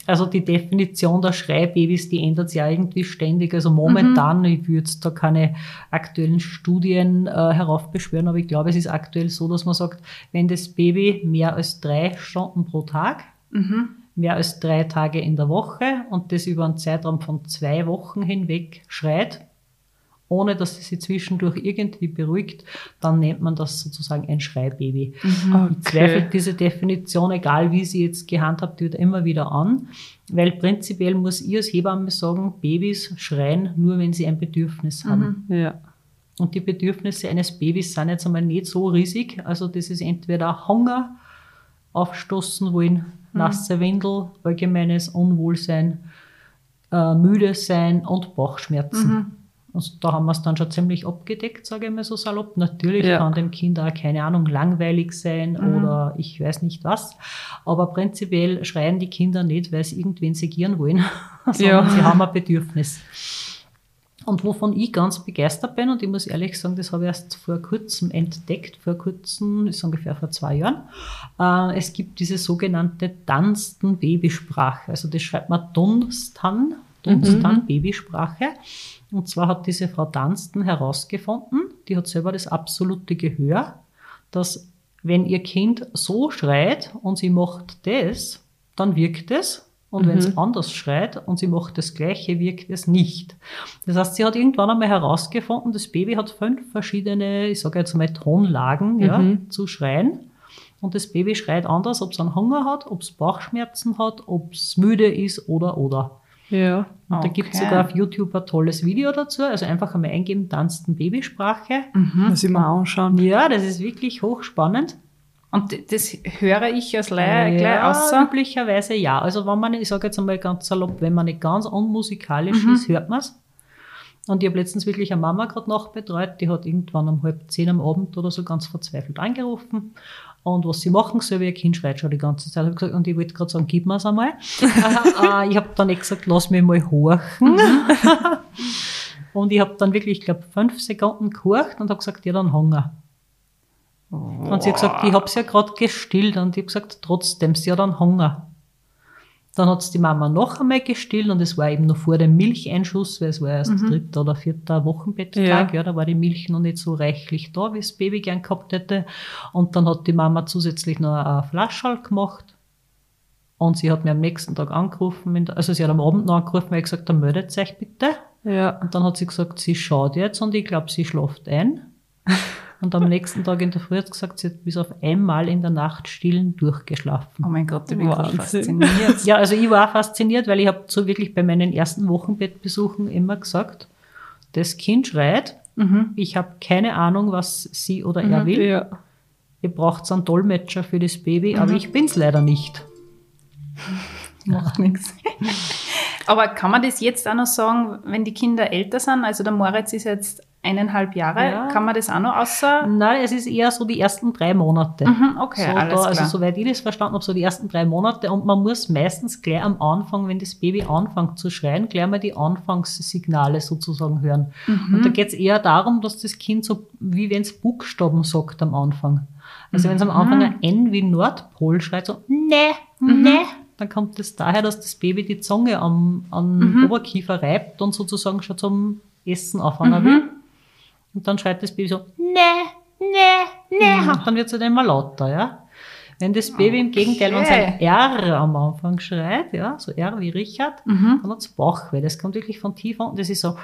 Also die Definition der Schreibabys, die ändert sich ja irgendwie ständig. Also momentan, ich würde jetzt da keine aktuellen Studien äh, heraufbeschwören, aber ich glaube, es ist aktuell so, dass man sagt, wenn das Baby mehr als drei Stunden pro Tag, mehr als drei Tage in der Woche und das über einen Zeitraum von zwei Wochen hinweg schreit, ohne dass es sich zwischendurch irgendwie beruhigt, dann nennt man das sozusagen ein Schreibaby. Ich zweifle diese Definition, egal wie sie jetzt gehandhabt wird, immer wieder an, weil prinzipiell muss ich als Hebamme sagen, Babys schreien nur, wenn sie ein Bedürfnis haben. Ja. Und die Bedürfnisse eines Babys sind jetzt einmal nicht so riesig. Also das ist entweder Hunger, aufstoßen wollen, nasse Windel, allgemeines Unwohlsein, äh, müde sein und Bauchschmerzen. Und da haben wir es dann schon ziemlich abgedeckt, sage ich mal so salopp. Natürlich Ja. kann dem Kind auch, keine Ahnung, langweilig sein oder ich weiß nicht was. Aber prinzipiell schreien die Kinder nicht, weil sie irgendwen segieren wollen, sondern Ja. sie haben ein Bedürfnis. Und wovon ich ganz begeistert bin, und ich muss ehrlich sagen, das habe ich erst vor kurzem entdeckt, vor kurzem, ist ungefähr vor zwei Jahren. Äh, es gibt diese sogenannte Dunstan Babysprache. Also das schreibt man Dunstan, Dunstan Babysprache. Und zwar hat diese Frau Dunstan herausgefunden, die hat selber das absolute Gehör, dass wenn ihr Kind so schreit und sie macht das, dann wirkt es. Und wenn es anders schreit und sie macht das Gleiche, wirkt es nicht. Das heißt, sie hat irgendwann einmal herausgefunden, das Baby hat fünf verschiedene, ich sage jetzt mal Tonlagen, ja, zu schreien. Und das Baby schreit anders, ob es einen Hunger hat, ob es Bauchschmerzen hat, ob es müde ist oder oder. Ja. Und da gibt es Okay. sogar auf YouTube ein tolles Video dazu. Also einfach einmal eingeben, tanzten Babysprache. Muss ich mal anschauen. Ja, das ist wirklich hochspannend. Und das höre ich als Laie gleich außer. üblicherweise ja. Also wenn man, ich sage jetzt einmal ganz salopp, wenn man nicht ganz unmusikalisch Mhm. ist, hört man es. Und ich habe letztens wirklich eine Mama gerade nachbetreut, die hat irgendwann um halb zehn am Abend oder so ganz verzweifelt angerufen. Und was sie machen soll, wie ihr Kind schreit schon die ganze Zeit. Ich gesagt, und ich wollte gerade sagen, gib mir es einmal. äh, ich habe dann nicht gesagt, lass mich mal horchen. und ich habe dann wirklich, ich glaube, fünf Sekunden gehorcht und habe gesagt, ja, dann Hunger. Und sie hat gesagt, ich habe ja gerade gestillt. Und ich habe gesagt, trotzdem, sie hat dann Hunger. Dann hat's die Mama noch einmal gestillt und es war eben noch vor dem Milcheinschuss, weil es war erst dritter oder vierter Wochenbetttag, ja. da war die Milch noch nicht so reichlich da, wie das Baby gern gehabt hätte. Und dann hat die Mama zusätzlich noch eine Flaschall gemacht. Und sie hat mir am nächsten Tag angerufen, also sie hat am Abend noch angerufen, weil ich gesagt habe, meldet euch bitte. Ja. Und dann hat sie gesagt, sie schaut jetzt und ich glaube, sie schlaft ein. Und am nächsten Tag in der Früh hat sie gesagt, sie hat bis auf einmal in der Nacht stillen durchgeschlafen. Oh mein Gott, ich bin fasziniert. Ja, also ich war fasziniert, weil ich habe so wirklich bei meinen ersten Wochenbettbesuchen immer gesagt, das Kind schreit, ich habe keine Ahnung, was sie oder er will. Ja. Ihr braucht einen Dolmetscher für das Baby, aber ich bin's leider nicht. Macht nichts. Aber kann man das jetzt auch noch sagen, wenn die Kinder älter sind? Also der Moritz ist jetzt eineinhalb Jahre. Ja. Kann man das auch noch außer? Nein, es ist eher so die ersten drei Monate. Mhm, okay, so alles da, klar. Also soweit ich das verstanden habe, so die ersten drei Monate. Und man muss meistens gleich am Anfang, wenn das Baby anfängt zu schreien, gleich mal die Anfangssignale sozusagen hören. Mhm. Und da geht es eher darum, dass das Kind so, wie wenn es Buchstaben sagt am Anfang. Also wenn es am Anfang ein N wie Nordpol schreit, so ne, ne, dann kommt das daher, dass das Baby die Zunge am, am Oberkiefer reibt und sozusagen schon zum Essen anfangen will. Und dann schreit das Baby so, ne, ne, ne, und dann wird es halt immer lauter, ja. Wenn das Baby im Gegenteil, wenn es ein R am Anfang schreit, ja, so R wie Richard, dann hat es Bauchweh. Das kommt wirklich von tief unten, das ist so,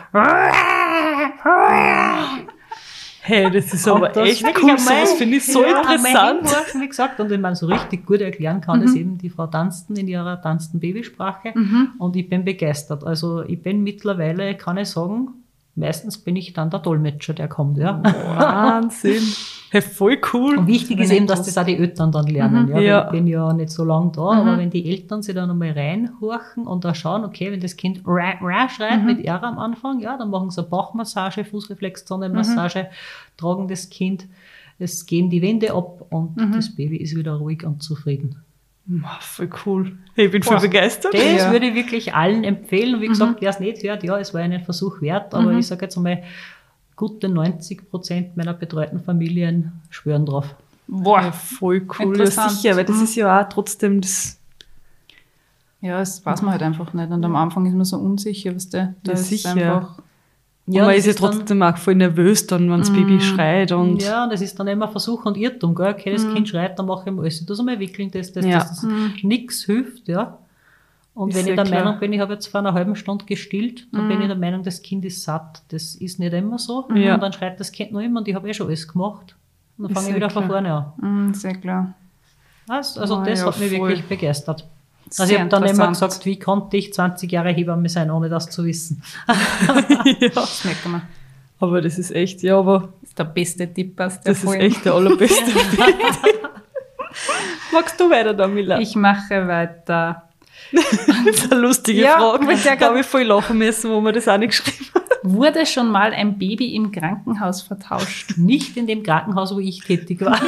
Hey, das ist aber das echt cool. Sowas finde ich so ja, interessant. wie gesagt, und wenn man so richtig gut erklären kann, das eben die Frau Tansten in ihrer Tansten Babysprache. Und ich bin begeistert. Also ich bin mittlerweile, kann ich sagen, meistens bin ich dann der Dolmetscher, der kommt, ja. Wahnsinn. Hey, voll cool. Und wichtig ist eben, dass das auch die Eltern dann lernen. Ja, Ja. Ich bin ja nicht so lange da, aber wenn die Eltern sich dann einmal reinhorchen und da schauen, okay, wenn das Kind ra, ra schreit mit R am Anfang, ja, dann machen sie eine Bauchmassage, Fußreflexzonenmassage, tragen das Kind, es gehen die Wände ab und das Baby ist wieder ruhig und zufrieden. Voll cool. Ich bin voll begeistert. Das Ja. würde ich wirklich allen empfehlen. Und wie gesagt, wer es nicht hört, ja, es war einen Versuch wert, aber ich sage jetzt einmal, gute 90 Prozent meiner betreuten Familien schwören drauf. Boah. Ja, voll cool. Ja, sicher, weil das ist ja auch trotzdem das. Ja, das weiß man halt einfach nicht. Und am Anfang ist man so unsicher, was der. Da Ja, ist sicher. einfach. Ja, man das ist ja dann- trotzdem auch voll nervös dann, wenn das Baby schreit und. Ja, das ist dann immer Versuch und Irrtum, gell? Okay, das Kind schreit, dann mache ich mal alles. Ich tue einmal wickeln, das, das, Ja. das, das. Nix hilft, ja. Und Ist wenn ich der klar. Meinung bin, ich habe jetzt vor einer halben Stunde gestillt, dann bin ich der Meinung, das Kind ist satt. Das ist nicht immer so. Ja. Und dann schreit das Kind noch immer und ich habe eh schon alles gemacht. Und dann fange ich wieder von klar. vorne an. Mhm, sehr klar. Also, also Ah, das ja, hat mich voll. wirklich begeistert. Also ich habe dann immer gesagt, wie konnte ich 20 Jahre Hebamme sein, ohne das zu wissen. ja. Das merkt man. Aber das ist echt, ja, aber Das ist der beste Tipp aus der das ist Folge. echt der allerbeste. Magst du weiter da, Mila? Ich mache weiter. das ist eine lustige Ja, Frage. Da habe ich voll lachen müssen, wo wir das auch nicht geschrieben haben. Wurde schon mal ein Baby im Krankenhaus vertauscht? Nicht in dem Krankenhaus, wo ich tätig war.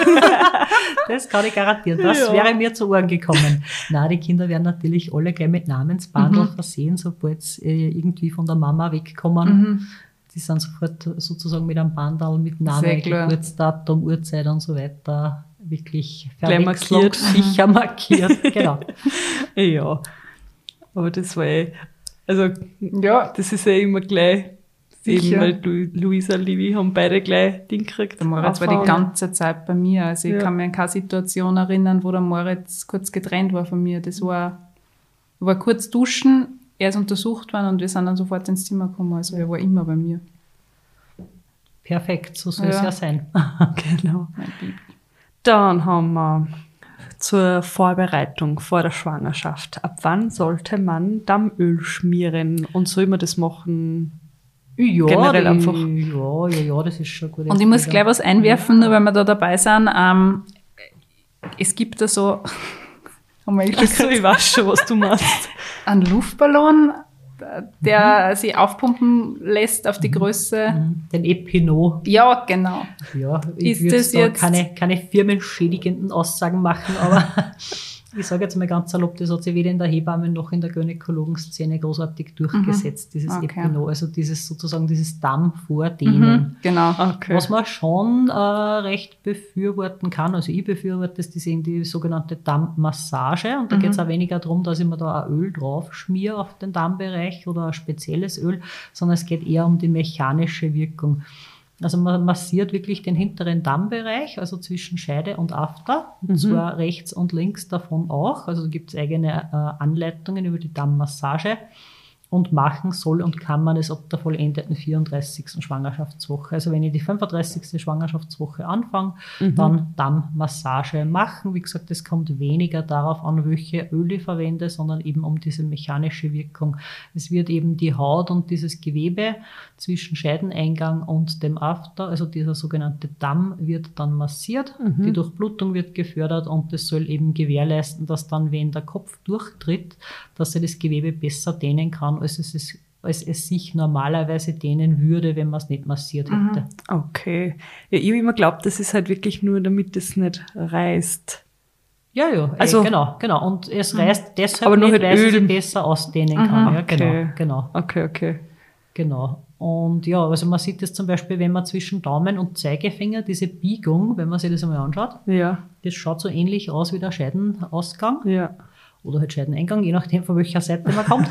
das kann ich garantieren. Das Ja. wäre mir zu Ohren gekommen. Na, die Kinder werden natürlich alle gleich mit Namensbandel Mhm. versehen, sobald sie äh, irgendwie von der Mama wegkommen. Mhm. Die sind sofort sozusagen mit einem Bandal mit Sehr Name, klar. Geburtsdatum, Uhrzeit und so weiter wirklich markiert. verwechslungssicher markiert. genau. Ja. Aber das war eh, also, Ja. das ist ja immer gleich, eben, Sicher. weil du, Luisa und Livi haben beide gleich Ding gekriegt. Der Moritz war die ganze Zeit bei mir. Also ich Ja. kann mich an keine Situation erinnern, wo der Moritz kurz getrennt war von mir. Das war, war kurz duschen, er ist untersucht worden und wir sind dann sofort ins Zimmer gekommen. Also er war immer bei mir. Perfekt, so soll es Ja. ja sein. Genau. Mein Baby. Dann haben wir zur Vorbereitung vor der Schwangerschaft. Ab wann sollte man Dammöl schmieren und soll man das machen? Ja, Generell einfach. Ja, ja, ja, das ist schon gut. Und ich muss gleich was einwerfen, nur weil wir da dabei sind. Ähm, es gibt da so, haben wir Ach so, ich weiß schon, was du meinst. einen Luftballon, der sich aufpumpen lässt auf die Größe. Den Epinot. Ja, genau. Ja, ich Ist würde da jetzt- keine, keine firmenschädigenden Aussagen machen, aber ich sage jetzt mal ganz salopp, das hat sich weder in der Hebamme noch in der Gynäkologenszene großartig durchgesetzt, dieses Mhm. Okay. Epinot, also dieses sozusagen dieses Dammvordehnen. Mhm, genau. Okay. Was man schon äh, recht befürworten kann, also ich befürworte das, die, die sogenannte Dammmassage und da geht es auch weniger darum, dass ich mir da ein Öl drauf schmiere auf den Dammbereich oder ein spezielles Öl, sondern es geht eher um die mechanische Wirkung. Also man massiert wirklich den hinteren Dammbereich, also zwischen Scheide und After, und zwar rechts und links davon auch. Also da gibt es eigene äh, Anleitungen über die Dammmassage und machen soll und kann man es ab der vollendeten 34. Schwangerschaftswoche. Also wenn ich die 35. Schwangerschaftswoche anfange, dann Dammmassage machen. Wie gesagt, es kommt weniger darauf an, welche Öle ich verwende, sondern eben um diese mechanische Wirkung. Es wird eben die Haut und dieses Gewebe zwischen Scheideneingang und dem After, also dieser sogenannte Damm, wird dann massiert. Die Durchblutung wird gefördert und das soll eben gewährleisten, dass dann, wenn der Kopf durchtritt, dass er das Gewebe besser dehnen kann, als es, ist, als es sich normalerweise dehnen würde, wenn man es nicht massiert hätte. Okay. Ja, ich habe immer geglaubt, das ist halt wirklich nur, damit es nicht reißt. Ja, ja, Also- also, genau, genau. Und es reißt deshalb Aber nur nicht, mit weil es Öl. sich besser ausdehnen kann. Ja, okay. genau, genau. Okay, okay. Genau. Und ja, also man sieht das zum Beispiel, wenn man zwischen Daumen und Zeigefinger diese Biegung, wenn man sich das einmal anschaut, Ja, das schaut so ähnlich aus wie der Scheidenausgang ja. Oder halt Scheideneingang, je nachdem von welcher Seite man kommt.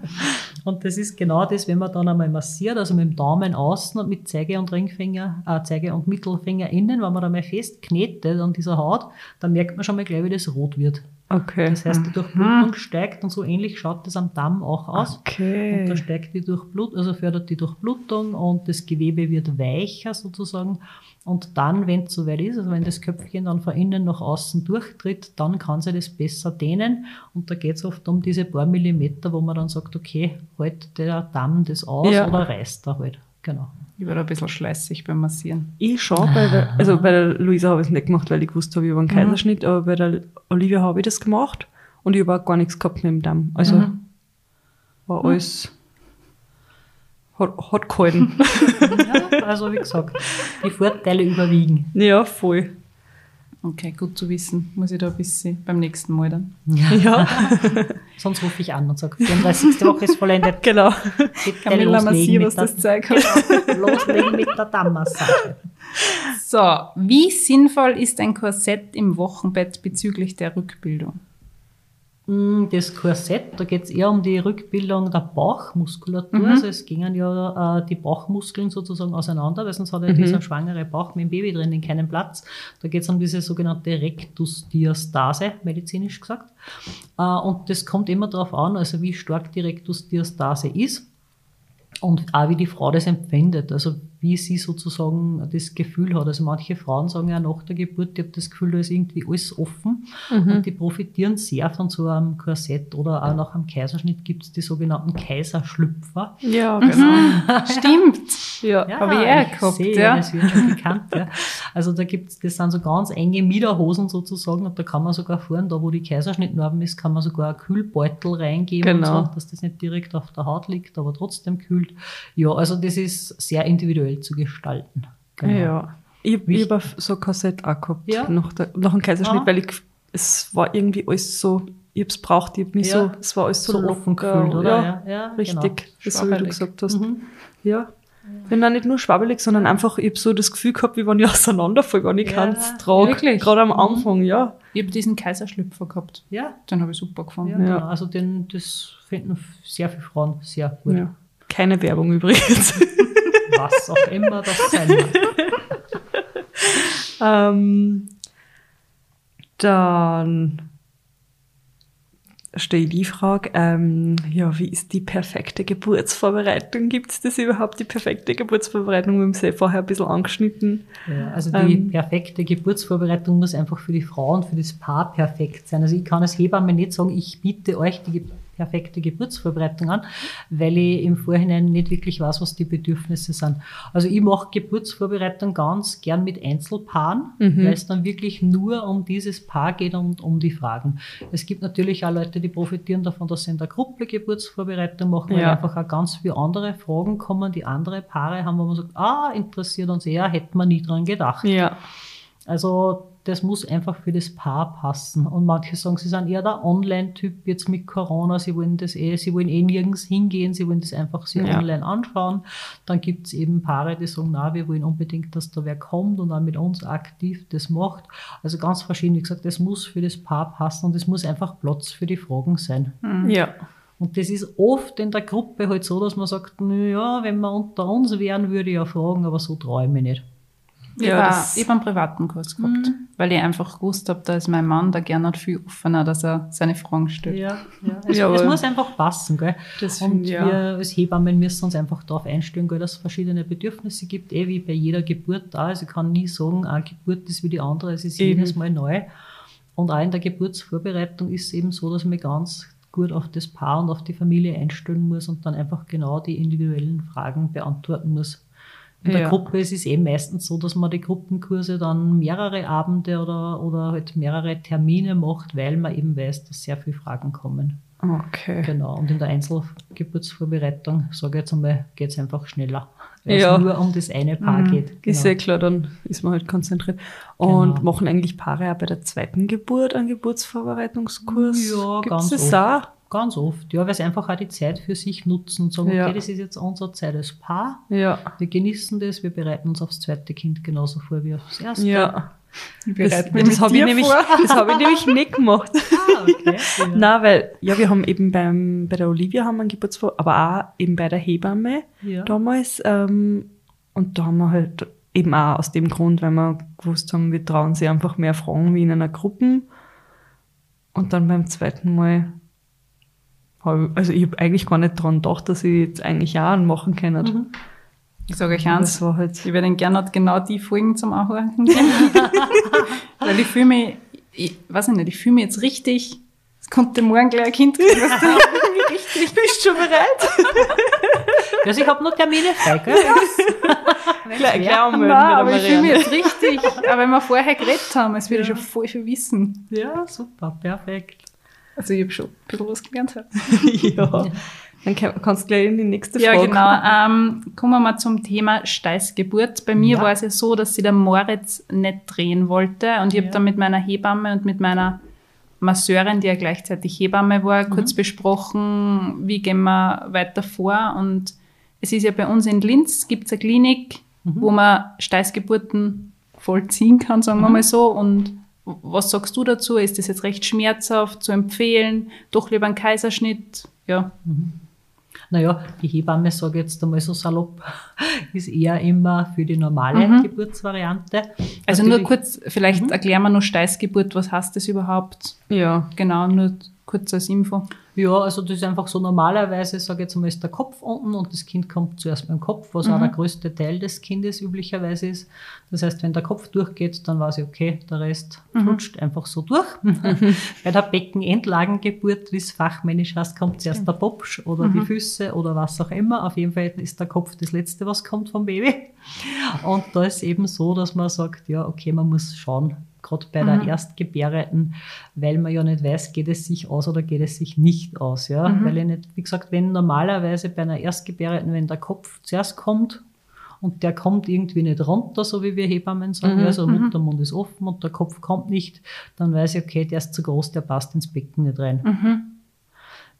und das ist genau das, wenn man dann einmal massiert, also mit dem Daumen außen und mit Zeige und Ringfinger, äh, Zeige und Mittelfinger innen, wenn man da mal fest knetet an dieser Haut, dann merkt man schon mal gleich, wie das rot wird. Okay. Das heißt, die Durchblutung steigt und so ähnlich schaut das am Damm auch aus. Und da Okay. steigt die Durchblut, also fördert die Durchblutung und das Gewebe wird weicher sozusagen. Und dann, wenn es soweit ist, also wenn das Köpfchen dann von innen nach außen durchtritt, dann kann sie das besser dehnen. Und da geht es oft um diese paar Millimeter, wo man dann sagt, okay, halt der Damm das aus Ja. oder reißt er halt. Genau. Ich war da ein bisschen schleißig beim Massieren. Ich schon, bei der, also bei der Luisa habe ich es nicht gemacht, weil ich gewusst habe, ich habe einen Kaiserschnitt, aber bei der Olivia habe ich das gemacht und ich habe auch gar nichts gehabt mit dem Damm. Also war alles, hat, hat gehalten. Ja, also wie gesagt, die Vorteile überwiegen. ja, voll. Okay, gut zu wissen. Muss ich da ein bisschen beim nächsten Mal dann. Ja, Sonst rufe ich an und sage, 34. Woche ist vollendet. genau. Bitte Camilla massier, was das Zeug hat. loslegen mit der Dammmassage. So, wie sinnvoll ist ein Korsett im Wochenbett bezüglich der Rückbildung? Das Korsett, da geht es eher um die Rückbildung der Bauchmuskulatur. Also es gingen ja äh, die Bauchmuskeln sozusagen auseinander, weil sonst hat ja dieser schwangere Bauch mit dem Baby drin keinen Platz. Da geht es um diese sogenannte Rektusdiastase, medizinisch gesagt. Äh, und das kommt immer darauf an, also wie stark die Rektusdiastase ist und auch wie die Frau das empfindet, also wie sie sozusagen das Gefühl hat. Also manche Frauen sagen ja nach der Geburt, ich habe das Gefühl, da ist irgendwie alles offen und die profitieren sehr von so einem Korsett oder auch nach einem Kaiserschnitt gibt es die sogenannten Kaiserschlüpfer. Ja, genau. Stimmt. Ja. Hab ich auch gehabt, sehe, ja. Das wird schon bekannt, ja. Also da gibt's, das sind so ganz enge Miederhosen sozusagen und da kann man sogar fahren, da wo die Kaiserschnittnarben ist, kann man sogar einen Kühlbeutel reingeben Genau. so, dass das nicht direkt auf der Haut liegt, aber trotzdem kühlt. Ja, also das ist sehr individuell zu gestalten. Genau. Ja. Ich, ich habe so ein Korsett auch gehabt, Ja. nach, der, nach dem Kaiserschnitt, Aha. weil ich, es war irgendwie alles so, ich habe es braucht, ich hab mich Ja. so, es war alles so, So offen gefühlt, oder? Ja, Ja, ja, richtig, genau. so wie du gesagt hast. Mhm. Ja. Bin auch nicht nur schwabbelig, sondern einfach, ich habe so das Gefühl gehabt, wie wenn ich auseinanderfalle, wenn ich Ja, keins trage. wirklich? Gerade am Anfang, ja. Ich habe diesen Kaiserschlüpfer gehabt. Ja, Den habe ich super ja, gefunden. Genau. also den, das finden sehr viele Frauen sehr gut. ja. Keine Werbung übrigens. Was auch immer das sein mag. Ähm, dann stelle ich die Frage, ähm, ja, wie ist die perfekte Geburtsvorbereitung? Gibt es das überhaupt, die perfekte Geburtsvorbereitung? Wir haben sie vorher ein bisschen angeschnitten. Ja, also die Ähm. perfekte Geburtsvorbereitung muss einfach für die Frau und für das Paar perfekt sein. Also ich kann als Hebamme nicht sagen, ich biete euch die Ge- perfekte Geburtsvorbereitung an, weil ich im Vorhinein nicht wirklich weiß, was die Bedürfnisse sind. Also ich mache Geburtsvorbereitung ganz gern mit Einzelpaaren, Mhm. weil es dann wirklich nur um dieses Paar geht und um die Fragen. Es gibt natürlich auch Leute, die profitieren davon, dass sie in der Gruppe Geburtsvorbereitung machen, weil Ja. einfach auch ganz viele andere Fragen kommen, die andere Paare haben, wo man sagt, ah, interessiert uns eher, hätte man nie dran gedacht. Ja. Also das muss einfach für das Paar passen. Und manche sagen, sie sind eher der Online-Typ jetzt mit Corona, sie wollen das eh, sie wollen eh nirgends hingehen, sie wollen das einfach sich Ja. online anschauen. Dann gibt es eben Paare, die sagen, na, wir wollen unbedingt, dass da wer kommt und auch mit uns aktiv das macht. Also ganz verschieden. Wie gesagt, das muss für das Paar passen und es muss einfach Platz für die Fragen sein. Ja. Und das ist oft in der Gruppe halt so, dass man sagt, na ja, wenn wir unter uns wären, würde ich ja fragen, aber so traue ich mich nicht. Ich Ja, war- ich habe einen privaten Kurs gehabt, weil ich einfach gewusst habe, da ist mein Mann, der gerne viel offener, dass er seine Fragen stellt. Ja, ja. Es, Ja, es muss einfach passen, gell? Das Und wir als Hebammen müssen uns einfach darauf einstellen, gell, dass es verschiedene Bedürfnisse gibt, eh wie bei jeder Geburt da. Also ich kann nie sagen, eine Geburt ist wie die andere, es ist Eben. jedes Mal neu. Und auch in der Geburtsvorbereitung ist es eben so, dass man ganz gut auf das Paar und auf die Familie einstellen muss und dann einfach genau die individuellen Fragen beantworten muss. In der Ja. Gruppe ist es eben meistens so, dass man die Gruppenkurse dann mehrere Abende oder, oder halt mehrere Termine macht, weil man eben weiß, dass sehr viele Fragen kommen. Okay. Genau. Und in der Einzelgeburtsvorbereitung, sage ich jetzt einmal, geht es einfach schneller. Weil Ja. es nur um das eine Paar geht. Genau. Ist eh klar, dann ist man halt konzentriert. Und Genau. machen eigentlich Paare auch bei der zweiten Geburt einen Geburtsvorbereitungskurs? Ja, Gibt's ganz das oft. auch? Ganz oft, ja, weil sie einfach auch die Zeit für sich nutzen und sagen, Ja. okay, das ist jetzt unsere Zeit als Paar. Ja. Wir genießen das, wir bereiten uns aufs zweite Kind genauso vor wie aufs erste. Ja. Ich Das, das habe ich, nämlich- vor. das hab ich nämlich nicht gemacht. Ah, okay. Ja. Na, weil, ja, wir haben eben beim, bei der Olivia haben wir einen Geburtsvor, aber auch eben bei der Hebamme Ja. damals. Ähm, und da haben wir halt eben auch aus dem Grund, weil wir gewusst haben, wir trauen sie einfach mehr Fragen wie in einer Gruppe. Und dann beim zweiten Mal, also ich habe eigentlich gar nicht dran gedacht, dass ich jetzt eigentlich auch einen machen kann. Mhm. Ich sage euch eins, halt, ich werde Ihnen gerne genau die Folgen zum Anhören. Weil ich fühle mich, ich weiß ich nicht, ich fühle mich jetzt richtig, es konnte morgen gleich ein Kind ich bin schon bereit. Also ich habe noch Termine frei, gell? Gleich, gleich anmelden Nein, aber ich fühle mich jetzt richtig, aber wenn wir vorher geredet haben, es würde Ja. schon voll viel wissen. Ja, super, perfekt. Also ich habe schon ein bisschen was gelernt. ja. Dann kann, kannst du gleich in die nächste Ja, Frage. genau. Ähm, kommen wir mal zum Thema Steißgeburt. Bei mir Ja. war es ja so, dass sie der Moritz nicht drehen wollte. Und ich Ja. habe dann mit meiner Hebamme und mit meiner Masseurin, die ja gleichzeitig Hebamme war, Mhm. kurz besprochen, wie gehen wir weiter vor. Und es ist ja bei uns in Linz, gibt es eine Klinik, Mhm. wo man Steißgeburten vollziehen kann, sagen wir Mhm. mal so. Und was sagst du dazu? Ist das jetzt recht schmerzhaft zu empfehlen? Doch lieber ein Kaiserschnitt? Ja. Naja, die Hebamme, sage ich jetzt einmal so salopp, ist eher immer für die normale Geburtsvariante. Also nur Natürlich- kurz, vielleicht erklären wir nur Steißgeburt, was heißt das überhaupt? Ja. Genau, nur kurz als Info. Ja, also das ist einfach so normalerweise, sage ich jetzt einmal, ist der Kopf unten und das Kind kommt zuerst beim Kopf, was auch der größte Teil des Kindes üblicherweise ist. Das heißt, wenn der Kopf durchgeht, dann weiß ich, okay, der Rest flutscht einfach so durch. Bei der Beckenendlagengeburt, wie es fachmännisch heißt, kommt zuerst der Popsch oder die Füße oder was auch immer. Auf jeden Fall ist der Kopf das Letzte, was kommt vom Baby. Und da ist eben so, dass man sagt, ja, okay, man muss schauen, gerade bei der Erstgebärenden, weil man ja nicht weiß, geht es sich aus oder geht es sich nicht aus. Ja? Weil ich nicht, wie gesagt, wenn normalerweise bei einer Erstgebärenden, wenn der Kopf zuerst kommt und der kommt irgendwie nicht runter, so wie wir Hebammen sagen, ja, also Muttermund ist offen und der Kopf kommt nicht, dann weiß ich, okay, der ist zu groß, der passt ins Becken nicht rein.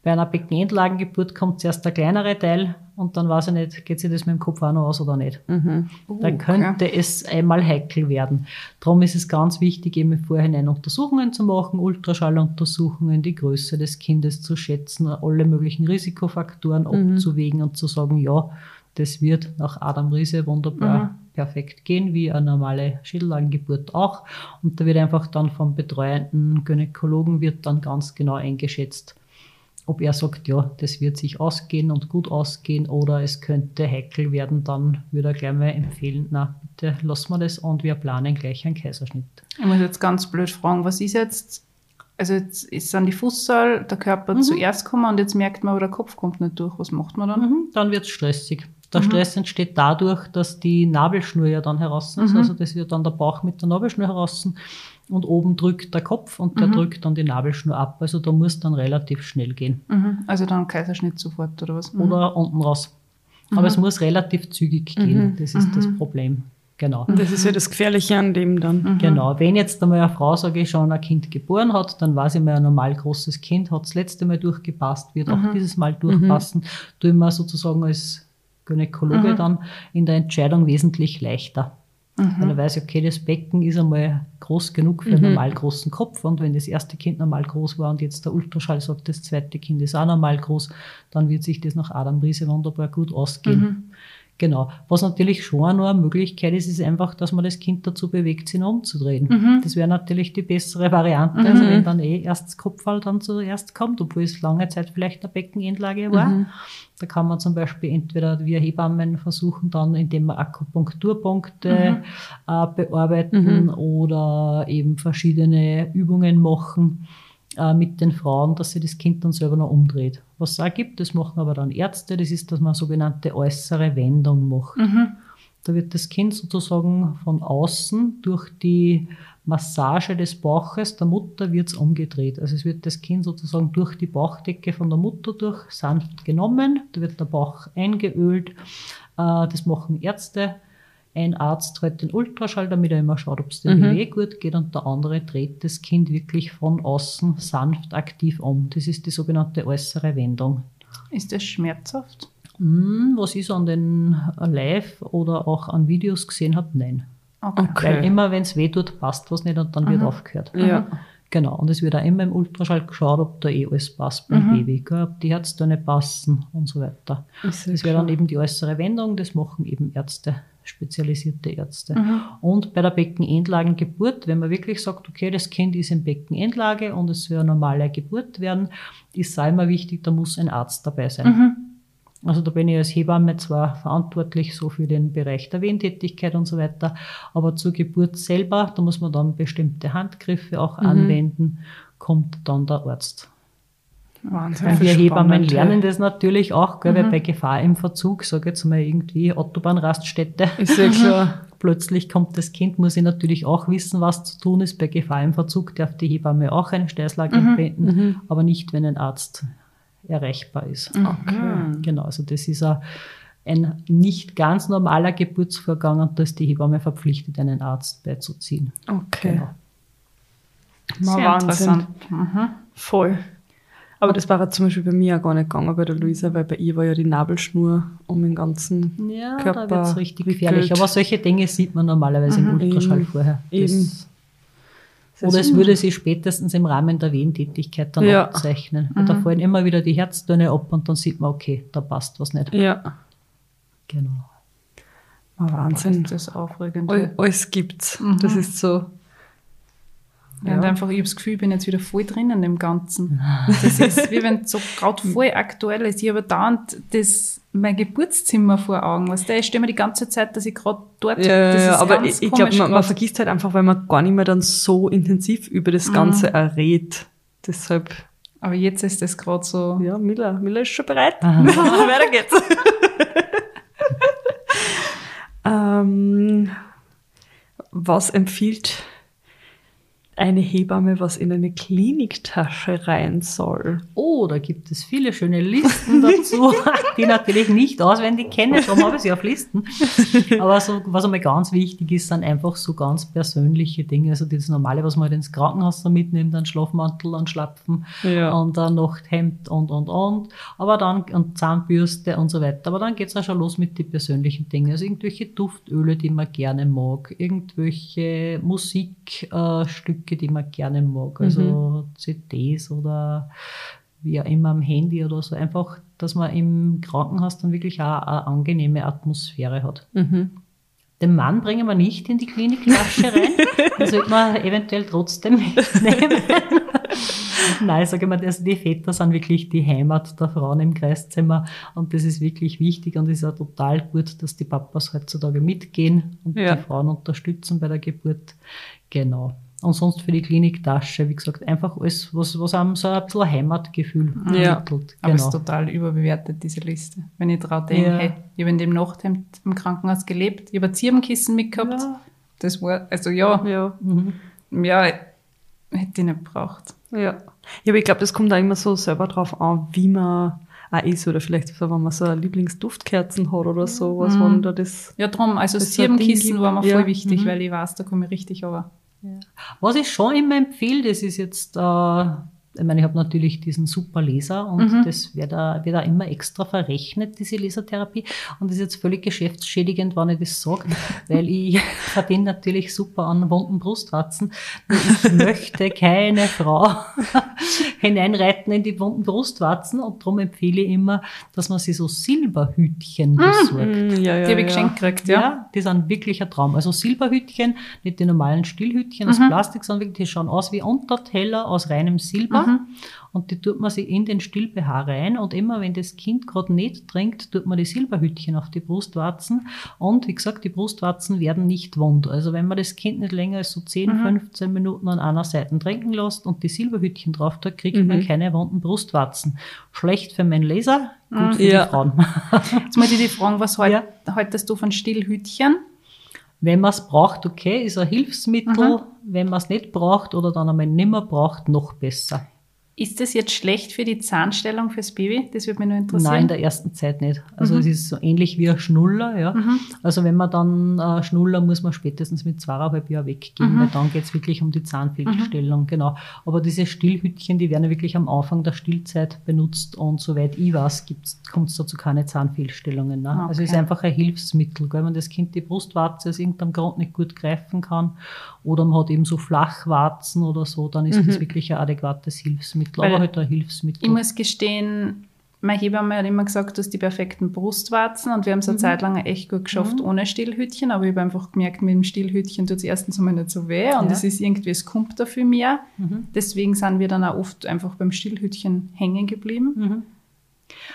Bei einer Beckenendlagengeburt kommt zuerst der kleinere Teil und dann weiß ich nicht, geht sich das mit dem Kopf auch noch aus oder nicht. Mhm. Dann könnte es einmal heikel werden. Darum ist es ganz wichtig, eben im Vorhinein Untersuchungen zu machen, Ultraschalluntersuchungen, die Größe des Kindes zu schätzen, alle möglichen Risikofaktoren abzuwägen und zu sagen, ja, das wird nach Adam Riese wunderbar perfekt gehen, wie eine normale Schädellagengeburt auch. Und da wird einfach dann vom betreuenden Gynäkologen wird dann ganz genau eingeschätzt, ob er sagt, ja, das wird sich ausgehen und gut ausgehen oder es könnte heikel werden, dann würde er gleich mal empfehlen, na, bitte lassen wir das und wir planen gleich einen Kaiserschnitt. Ich muss jetzt ganz blöd fragen, was ist jetzt Also jetzt ist an die Fußsoll der Körper zuerst gekommen und jetzt merkt man, aber der Kopf kommt nicht durch. Was macht man dann? Mhm, dann wird es stressig. Der Stress entsteht dadurch, dass die Nabelschnur ja dann heraus ist. Also das wird dann der Bauch mit der Nabelschnur heraus und oben drückt der Kopf und der drückt dann die Nabelschnur ab. Also da muss dann relativ schnell gehen. Mhm. Also dann Kaiserschnitt sofort oder was? Oder unten raus. Aber es muss relativ zügig gehen. Das ist das Problem. Genau. Und das ist ja das Gefährliche an dem dann. Genau. Wenn jetzt einmal eine Frau, sage ich schon, ein Kind geboren hat, dann weiß ich mal, ein normal großes Kind hat das letzte Mal durchgepasst, wird auch dieses Mal durchpassen. Tue ich mir sozusagen als Gynäkologe dann in der Entscheidung wesentlich leichter. Weil er weiß, okay, das Becken ist einmal groß genug für einen normal großen Kopf. Und wenn das erste Kind normal groß war und jetzt der Ultraschall sagt, das zweite Kind ist auch normal groß, dann wird sich das nach Adam Riese wunderbar gut ausgehen. Genau. Was natürlich schon noch eine Möglichkeit ist, ist einfach, dass man das Kind dazu bewegt, sich noch umzudrehen. Das wäre natürlich die bessere Variante, also wenn dann eh erst das Kopfball dann zuerst kommt, obwohl es lange Zeit vielleicht eine Beckenendlage war. Da kann man zum Beispiel entweder wir Hebammen versuchen dann, indem wir Akupunkturpunkte äh, bearbeiten oder eben verschiedene Übungen machen äh, mit den Frauen, dass sie das Kind dann selber noch umdreht. Was es auch gibt, das machen aber dann Ärzte, das ist, dass man eine sogenannte äußere Wendung macht. Da wird das Kind sozusagen von außen durch die Massage des Bauches der Mutter wird's umgedreht. Also es wird das Kind sozusagen durch die Bauchdecke von der Mutter durch sanft genommen, da wird der Bauch eingeölt. Äh, Das machen Ärzte. Ein Arzt dreht den Ultraschall, damit er immer schaut, ob es dem Baby gut geht und der andere dreht das Kind wirklich von außen sanft aktiv um. Das ist die sogenannte äußere Wendung. Ist das schmerzhaft? Hm, Was ich so an den Live oder auch an Videos gesehen habe, nein. Okay. Weil immer, wenn es weh tut, passt was nicht und dann wird aufgehört. Ja. Genau. Und es wird auch immer im Ultraschall geschaut, ob da eh alles passt beim Baby, gell, ob die Herztöne passen und so weiter. Ja Das wäre dann eben die äußere Wendung, das machen eben Ärzte, spezialisierte Ärzte. Und bei der Beckenendlagengeburt, wenn man wirklich sagt, okay, das Kind ist in Beckenendlage und es soll eine normale Geburt werden, ist auch immer wichtig, da muss ein Arzt dabei sein. Also da bin ich als Hebamme zwar verantwortlich so für den Bereich der Wehentätigkeit und so weiter, aber zur Geburt selber, da muss man dann bestimmte Handgriffe auch anwenden, kommt dann der Arzt. Wahnsinn. Wir Hebammen lernen das natürlich auch, gell, weil bei Gefahr im Verzug, sage jetzt mal irgendwie Autobahnraststätte, Ist ja klar. plötzlich kommt das Kind, muss ich natürlich auch wissen, was zu tun ist. Bei Gefahr im Verzug darf die Hebamme auch eine Steißlage entwenden, aber nicht, wenn ein Arzt erreichbar ist. Okay. Genau, also das ist ein, ein nicht ganz normaler Geburtsvorgang und da ist die Hebamme verpflichtet, einen Arzt beizuziehen. Okay. Genau. Mal Sehr Wahnsinn. interessant. Mhm. Voll. Aber das war ja zum Beispiel bei mir auch gar nicht gegangen, bei der Luisa, weil bei ihr war ja die Nabelschnur um den ganzen Ja, Körper da wird es richtig wickelt. gefährlich. Aber solche Dinge sieht man normalerweise im Ultraschall Eben. vorher. Eben. Oder es würde sich spätestens im Rahmen der Wehentätigkeit dann Ja. abzeichnen. Weil Da fallen immer wieder die Herztöne ab und dann sieht man, okay, da passt was nicht. Ja, Genau. mal Wahnsinn. Ist das aufregend. All, alles gibt's. Das ist so. Ja. Und einfach, ich habe das Gefühl, ich bin jetzt wieder voll drinnen im Ganzen. Das ist, wie wenn es so gerade voll aktuell ist. Ich habe dauernd das, mein Geburtszimmer vor Augen. Weißt du? Ich stelle mir die ganze Zeit, dass ich gerade dort Ja, das ja, ist aber ich, ich glaube, man, man vergisst halt einfach, weil man gar nicht mehr dann so intensiv über das Ganze errät. Deshalb, Aber jetzt ist das gerade so. ja, Miller, Miller ist schon bereit. Weiter geht's. ähm, was empfiehlt eine Hebamme, was in eine Kliniktasche rein soll? Oh, da gibt es viele schöne Listen dazu, die ich natürlich nicht auswendig kenne, darum habe ich sie auf Listen. Aber so, was einmal ganz wichtig ist, sind einfach so ganz persönliche Dinge. Also das Normale, was man halt ins Krankenhaus so mitnimmt, ein Schlafmantel, ein Schlapfen Ja. und ein Nachthemd und, und, und. Aber dann, und Zahnbürste und so weiter. Aber dann geht's auch schon los mit den persönlichen Dingen. Also irgendwelche Duftöle, die man gerne mag, irgendwelche Musikstücke, äh, Stücke, die man gerne mag. Also CDs oder wie auch immer am Handy oder so. Einfach, dass man im Krankenhaus dann wirklich auch eine angenehme Atmosphäre hat. Den Mann bringen wir nicht in die Kliniktasche rein. Den sollte man eventuell trotzdem mitnehmen. Nein, sage ich mal, also die Väter sind wirklich die Heimat der Frauen im Kreiszimmer und das ist wirklich wichtig und es ist auch total gut, dass die Papas heutzutage mitgehen und Ja. die Frauen unterstützen bei der Geburt. Genau. Und sonst für die Kliniktasche, wie gesagt, einfach alles, was, was einem so ein bisschen ein Heimatgefühl Ja. vermittelt. Aber es Genau. ist total überbewertet, diese Liste. Wenn ich dran denke, Ja. hey, ich habe in dem Nachthemd im Krankenhaus gelebt, ich habe ein Zirbenkissen mitgehabt. Ja. Das war, also ja, Ja. Mhm. ja, hätte ich nicht gebraucht. Ja. ja, aber ich glaube, das kommt da immer so selber drauf an, wie man auch ist. Oder vielleicht so, wenn man so eine Lieblingsduftkerzen hat oder so, was Mhm. wenn da das. Ja, drum, also Zirbenkissen war mir Ja. voll wichtig, Mhm. weil ich weiß, da komme ich richtig aber. Was ich schon immer empfehle, das ist jetzt, äh, ich meine, ich habe natürlich diesen super Laser und das wird da, wird da immer extra verrechnet, diese Lasertherapie. Und das ist jetzt völlig geschäftsschädigend, wenn ich das sage, weil ich verdiene natürlich super an wunden Brustwarzen. Ich möchte keine Frau hineinreiten in die wunden Brustwarzen und darum empfehle ich immer, dass man sich so Silberhütchen besorgt. Mm, ja, ja, Die habe ich ja. geschenkt gekriegt, Ja. ja. die sind wirklich ein Traum. Also Silberhütchen, nicht die normalen Stillhütchen aus Plastik, sondern wirklich, die schauen aus wie Unterteller aus reinem Silber. Und die tut man sich in den Still-BH rein. Und immer, wenn das Kind gerade nicht trinkt, tut man die Silberhütchen auf die Brustwarzen. Und wie gesagt, die Brustwarzen werden nicht wund. Also wenn man das Kind nicht länger als so 10, 15 Minuten an einer Seite trinken lässt und die Silberhütchen drauf tut, kriegt man keine wunden Brustwarzen. Schlecht für meinen Laser, gut für Ja. die Frauen. Jetzt muss ich dich fragen, was halt, Ja. haltest du von Stillhütchen? Wenn man es braucht, okay, ist ein Hilfsmittel. Wenn man es nicht braucht oder dann einmal nimmer braucht, noch besser. Ist das jetzt schlecht für die Zahnstellung fürs Baby? Das würde mich nur interessieren. Nein, in der ersten Zeit nicht. Also es ist so ähnlich wie ein Schnuller, ja. Also wenn man dann äh, Schnuller muss man spätestens mit zweieinhalb Jahren weggeben, weil dann geht's wirklich um die Zahnfehlstellung, genau. Aber diese Stillhütchen, die werden ja wirklich am Anfang der Stillzeit benutzt und soweit ich weiß, kommt es dazu keine Zahnfehlstellungen. Ne? Also es ist Okay. einfach ein Hilfsmittel, gell? wenn das Kind die Brustwarze aus irgendeinem Grund nicht gut greifen kann oder man hat eben so Flachwarzen oder so, dann ist das wirklich ein adäquates Hilfsmittel, Weil aber halt ein Hilfsmittel. Ich muss gestehen, meine Hebamme hat immer gesagt, du hast die perfekten Brustwarzen und wir haben es eine Zeit lang echt gut geschafft ohne Stillhütchen, aber ich habe einfach gemerkt, mit dem Stillhütchen tut es erstens einmal nicht so weh und Ja. es ist irgendwie, es kommt dafür mehr. Deswegen sind wir dann auch oft einfach beim Stillhütchen hängen geblieben.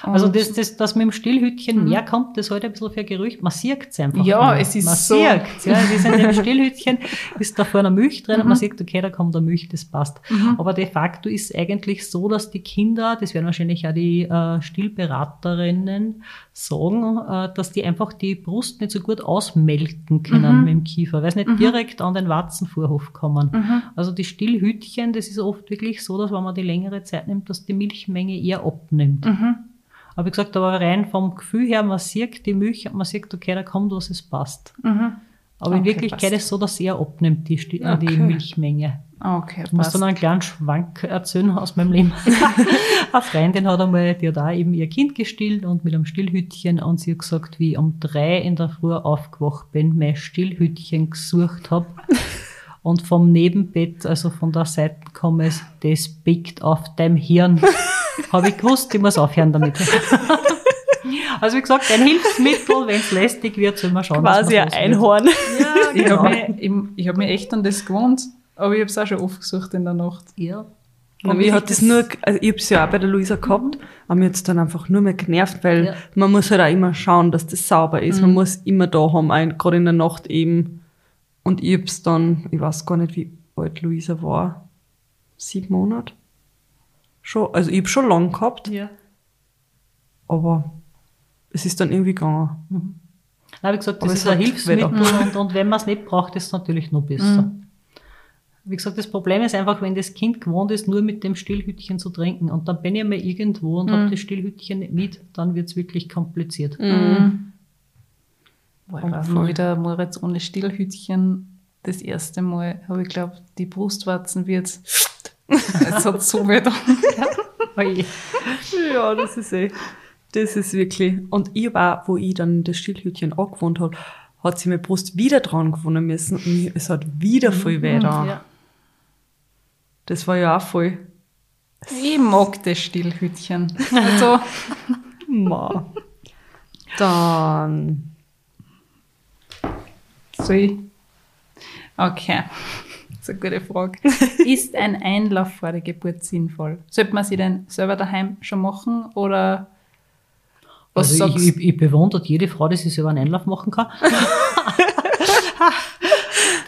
Also das, das, das mit dem Stillhütchen mehr kommt, das heute ein bisschen für Gerücht. Man sieht es einfach. Ja, nur. es ist man so- sieht's, ja. Das ist in dem Stillhütchen, ist da vorne Milch drin Mhm. und man sieht, okay, da kommt da Milch, das passt. Aber de facto ist eigentlich so, dass die Kinder, das werden wahrscheinlich auch die äh, Stillberaterinnen sagen, äh, dass die einfach die Brust nicht so gut ausmelken können Mhm. mit dem Kiefer, weil sie nicht direkt an den Warzenvorhof kommen. Mhm. Also die Stillhütchen, das ist oft wirklich so, dass wenn man die längere Zeit nimmt, dass die Milchmenge eher abnimmt. Mhm. Aber wie gesagt, aber rein vom Gefühl her, man sieht die Milch und man sieht, okay, da kommt was, es passt. Aber in Okay, Wirklichkeit passt. ist es so, dass er abnimmt, die, äh, die Okay. Milchmenge. Okay, Ich muss dann einen kleinen Schwank erzählen aus meinem Leben. Eine Freundin hat einmal, die hat auch eben ihr Kind gestillt und mit einem Stillhütchen und sie hat gesagt, wie ich um drei in der Früh aufgewacht bin, mein Stillhütchen gesucht habe und vom Nebenbett, also von der Seite kam es, das biegt auf deinem Hirn. habe ich gewusst, ich muss aufhören damit. Also wie gesagt, ein Hilfsmittel, wenn es lästig wird, soll man schauen, Quasi ein Einhorn. Ja, Ich genau. habe mich, ich, ich hab mich echt an das gewohnt, aber ich habe es auch schon oft gesucht in der Nacht. Ja. Und mich hat das nur, also ich hab's ja auch bei der Luisa gehabt, aber mir hat's dann einfach nur mehr genervt, weil Ja. man muss halt auch immer schauen, dass das sauber ist. Man muss immer da haben, gerade in der Nacht eben. Und ich hab's dann, ich weiß gar nicht, wie alt Luisa war. Sieben Monate? Schon, also ich hab schon lang gehabt, ja. aber es ist dann irgendwie gegangen. Na, wie gesagt, das Aber ist es ein Hilfsmittel und, und wenn man es nicht braucht, ist es natürlich noch besser. Wie gesagt, das Problem ist einfach, wenn das Kind gewohnt ist, nur mit dem Stillhütchen zu trinken und dann bin ich mal irgendwo und hab das Stillhütchen nicht mit, dann wird's wirklich kompliziert. Boah, ich weiß noch wieder Moritz ohne Stillhütchen. Das erste Mal habe ich glaubt, die Brustwarzen wird. es hat so weh. Oje. Ja, das ist eh. Das ist wirklich. Und ich war, wo ich dann das Stillhütchen angewohnt habe, hat sie meine Brust wieder dran gewohnen müssen und es hat wieder voll weh da. Ja. Das war ja auch voll. Ich mag das Stillhütchen. Also, Ma. Dann. soll ich? Okay. Das ist eine gute Frage. Ist ein Einlauf vor der Geburt sinnvoll? Sollte man sie denn selber daheim schon machen oder was Also sagst ich, ich, ich bewundere jede Frau, die sich selber einen Einlauf machen kann.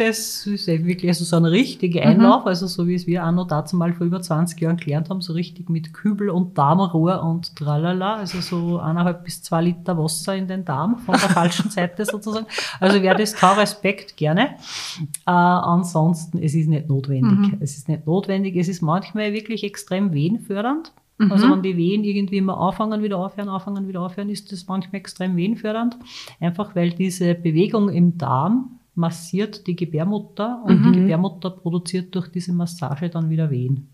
das ist eh wirklich also so ein richtiger Einlauf, also so wie es wir auch noch dazu mal vor über 20 Jahren gelernt haben, so richtig mit Kübel und Darmrohr und tralala, also so eineinhalb bis zwei Liter Wasser in den Darm von der falschen Seite sozusagen. Also wer das kann, Respekt gerne. Äh, ansonsten, es ist nicht notwendig. Es ist nicht notwendig, es ist manchmal wirklich extrem wehenfördernd. Also wenn die Wehen irgendwie immer anfangen, wieder aufhören, anfangen, wieder aufhören, ist das manchmal extrem wehenfördernd. Einfach weil diese Bewegung im Darm massiert die Gebärmutter und die Gebärmutter produziert durch diese Massage dann wieder Wehen.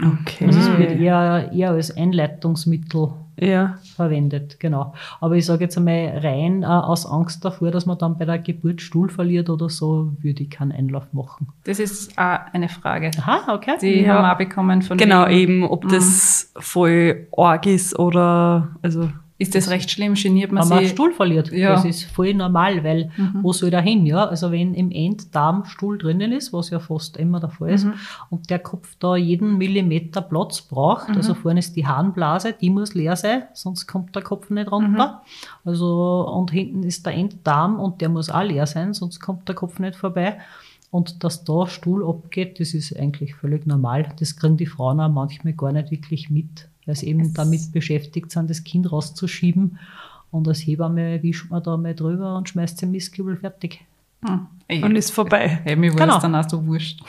Okay. Also es wird eher, eher als Einleitungsmittel ja. verwendet, genau. Aber ich sage jetzt einmal rein äh, aus Angst davor, dass man dann bei der Geburt Stuhl verliert oder so, würde ich keinen Einlauf machen. Das ist auch eine Frage. Aha, okay. Die Ja. haben wir auch bekommen von Genau, wegen, eben, ob das voll arg ist oder, also, Ist das recht schlimm? Geniert man wenn man sich? Stuhl verliert. Ja. Das ist voll normal, weil Mhm. wo soll der hin? Ja? Also wenn im Enddarm Stuhl drinnen ist, was ja fast immer der Fall ist, Mhm. und der Kopf da jeden Millimeter Platz braucht, also Mhm. vorne ist die Harnblase, die muss leer sein, sonst kommt der Kopf nicht runter. Mhm. Also, und hinten ist der Enddarm und der muss auch leer sein, sonst kommt der Kopf nicht vorbei. Und dass da Stuhl abgeht, das ist eigentlich völlig normal. Das kriegen die Frauen auch manchmal gar nicht wirklich mit, weil sie eben damit beschäftigt sind, das Kind rauszuschieben. Und als Hebamme wischt man da mal drüber und schmeißt den Mistkübel fertig. Hm. Ey, und ist vorbei. Hey, mir war Genau. das dann auch so wurscht.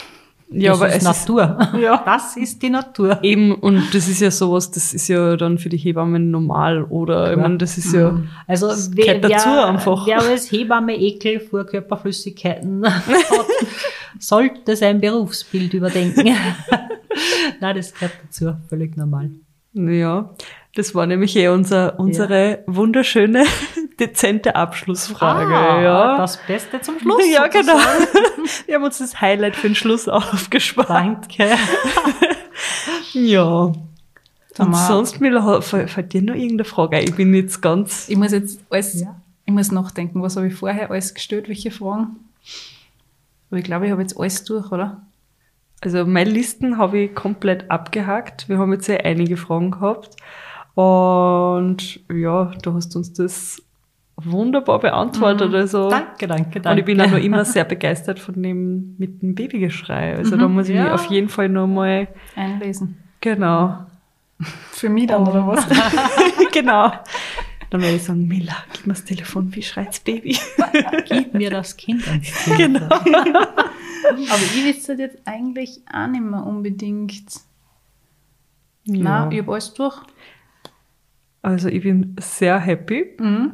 Ja, das aber ist es ist Natur. Ja. Das ist die Natur. eben, und das ist ja sowas, das ist ja dann für die Hebammen normal, oder? Ich Klar. meine, das ist ja, Also Das wer, gehört dazu wer, einfach. wer als Hebamme Ekel vor Körperflüssigkeiten hat, sollte sein Berufsbild überdenken. Nein, das gehört dazu, völlig normal. Ja, das war nämlich eh unser, unsere wunderschöne, dezente Abschlussfrage, Ah, ja. Das Beste zum Schluss. ja, genau. Wir haben uns das Highlight für den Schluss aufgespart. Danke. Ja. Und sonst, Mila, fällt fällt dir noch irgendeine Frage ein? Ich bin jetzt ganz, Ich muss jetzt alles, Ja. ich muss nachdenken, was habe ich vorher alles gestellt, welche Fragen? Aber ich glaube, ich habe jetzt alles durch, oder? Also meine Listen habe ich komplett abgehakt. Wir haben jetzt ja einige Fragen gehabt. Und ja, du hast uns das wunderbar beantwortet. Also, Danke, danke, danke. Und ich bin auch noch immer sehr begeistert von dem mit dem Babygeschrei. Also da muss ich mich Ja. auf jeden Fall noch mal, Einlesen. genau, Für mich dann, oder was? genau. Dann werde ich sagen, Mila, gib mir das Telefon, wie schreit's Baby? Gib mir das Kind ans Kind. genau. Aber ich wüsste jetzt eigentlich auch nicht mehr unbedingt. Nein, ich habe alles durch. Also ich bin sehr happy. Mhm.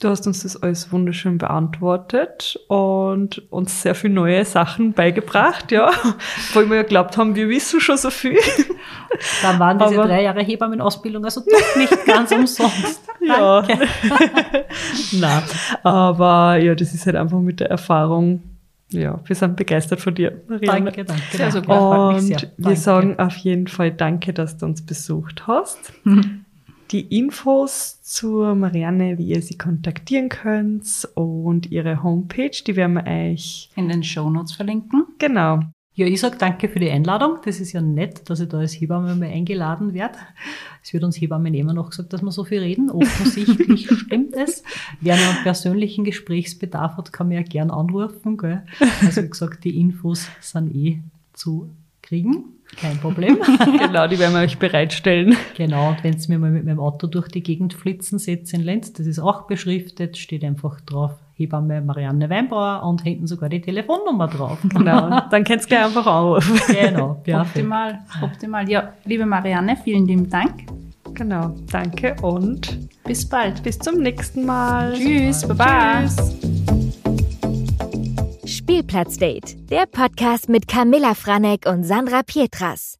Du hast uns das alles wunderschön beantwortet und uns sehr viele neue Sachen beigebracht, ja. Weil wir ja glaubt haben, wir wissen schon so viel. Dann waren diese Aber- drei Jahre Hebammenausbildung also doch nicht ganz umsonst. Ja. Nein. Aber ja, das ist halt einfach mit der Erfahrung. Ja, wir sind begeistert von dir, Marianne. Danke, danke. Sehr danke. sogar. Und sehr. wir sagen auf jeden Fall danke, dass du uns besucht hast. Die Infos zur Marianne, wie ihr sie kontaktieren könnt und ihre Homepage, die werden wir euch In den Shownotes verlinken. genau. Ja, ich sage danke für die Einladung. Das ist ja nett, dass ich da als Hebamme mal eingeladen werde. Es wird uns Hebammen immer noch gesagt, dass wir so viel reden. Offensichtlich stimmt es. Wer noch einen persönlichen Gesprächsbedarf hat, kann mir ja gern anrufen. Gell? Also wie gesagt, die Infos sind eh zu kriegen. Kein Problem. genau, die werden wir euch bereitstellen. Genau, und wenn ihr mir mal mit meinem Auto durch die Gegend flitzen seht in Lenz, das ist auch beschriftet, steht einfach drauf Hebamme Marianne Weinbauer und hinten sogar die Telefonnummer drauf. Genau. Dann könnt ihr gleich einfach anrufen. Genau, perfekt. Optimal, optimal. Ja, liebe Marianne, vielen lieben Dank. Genau. Danke und Bis bald. bis zum nächsten Mal. Tschüss, baba. Spielplatzdate, der Podcast mit Camilla Franek und Sandra Pietras.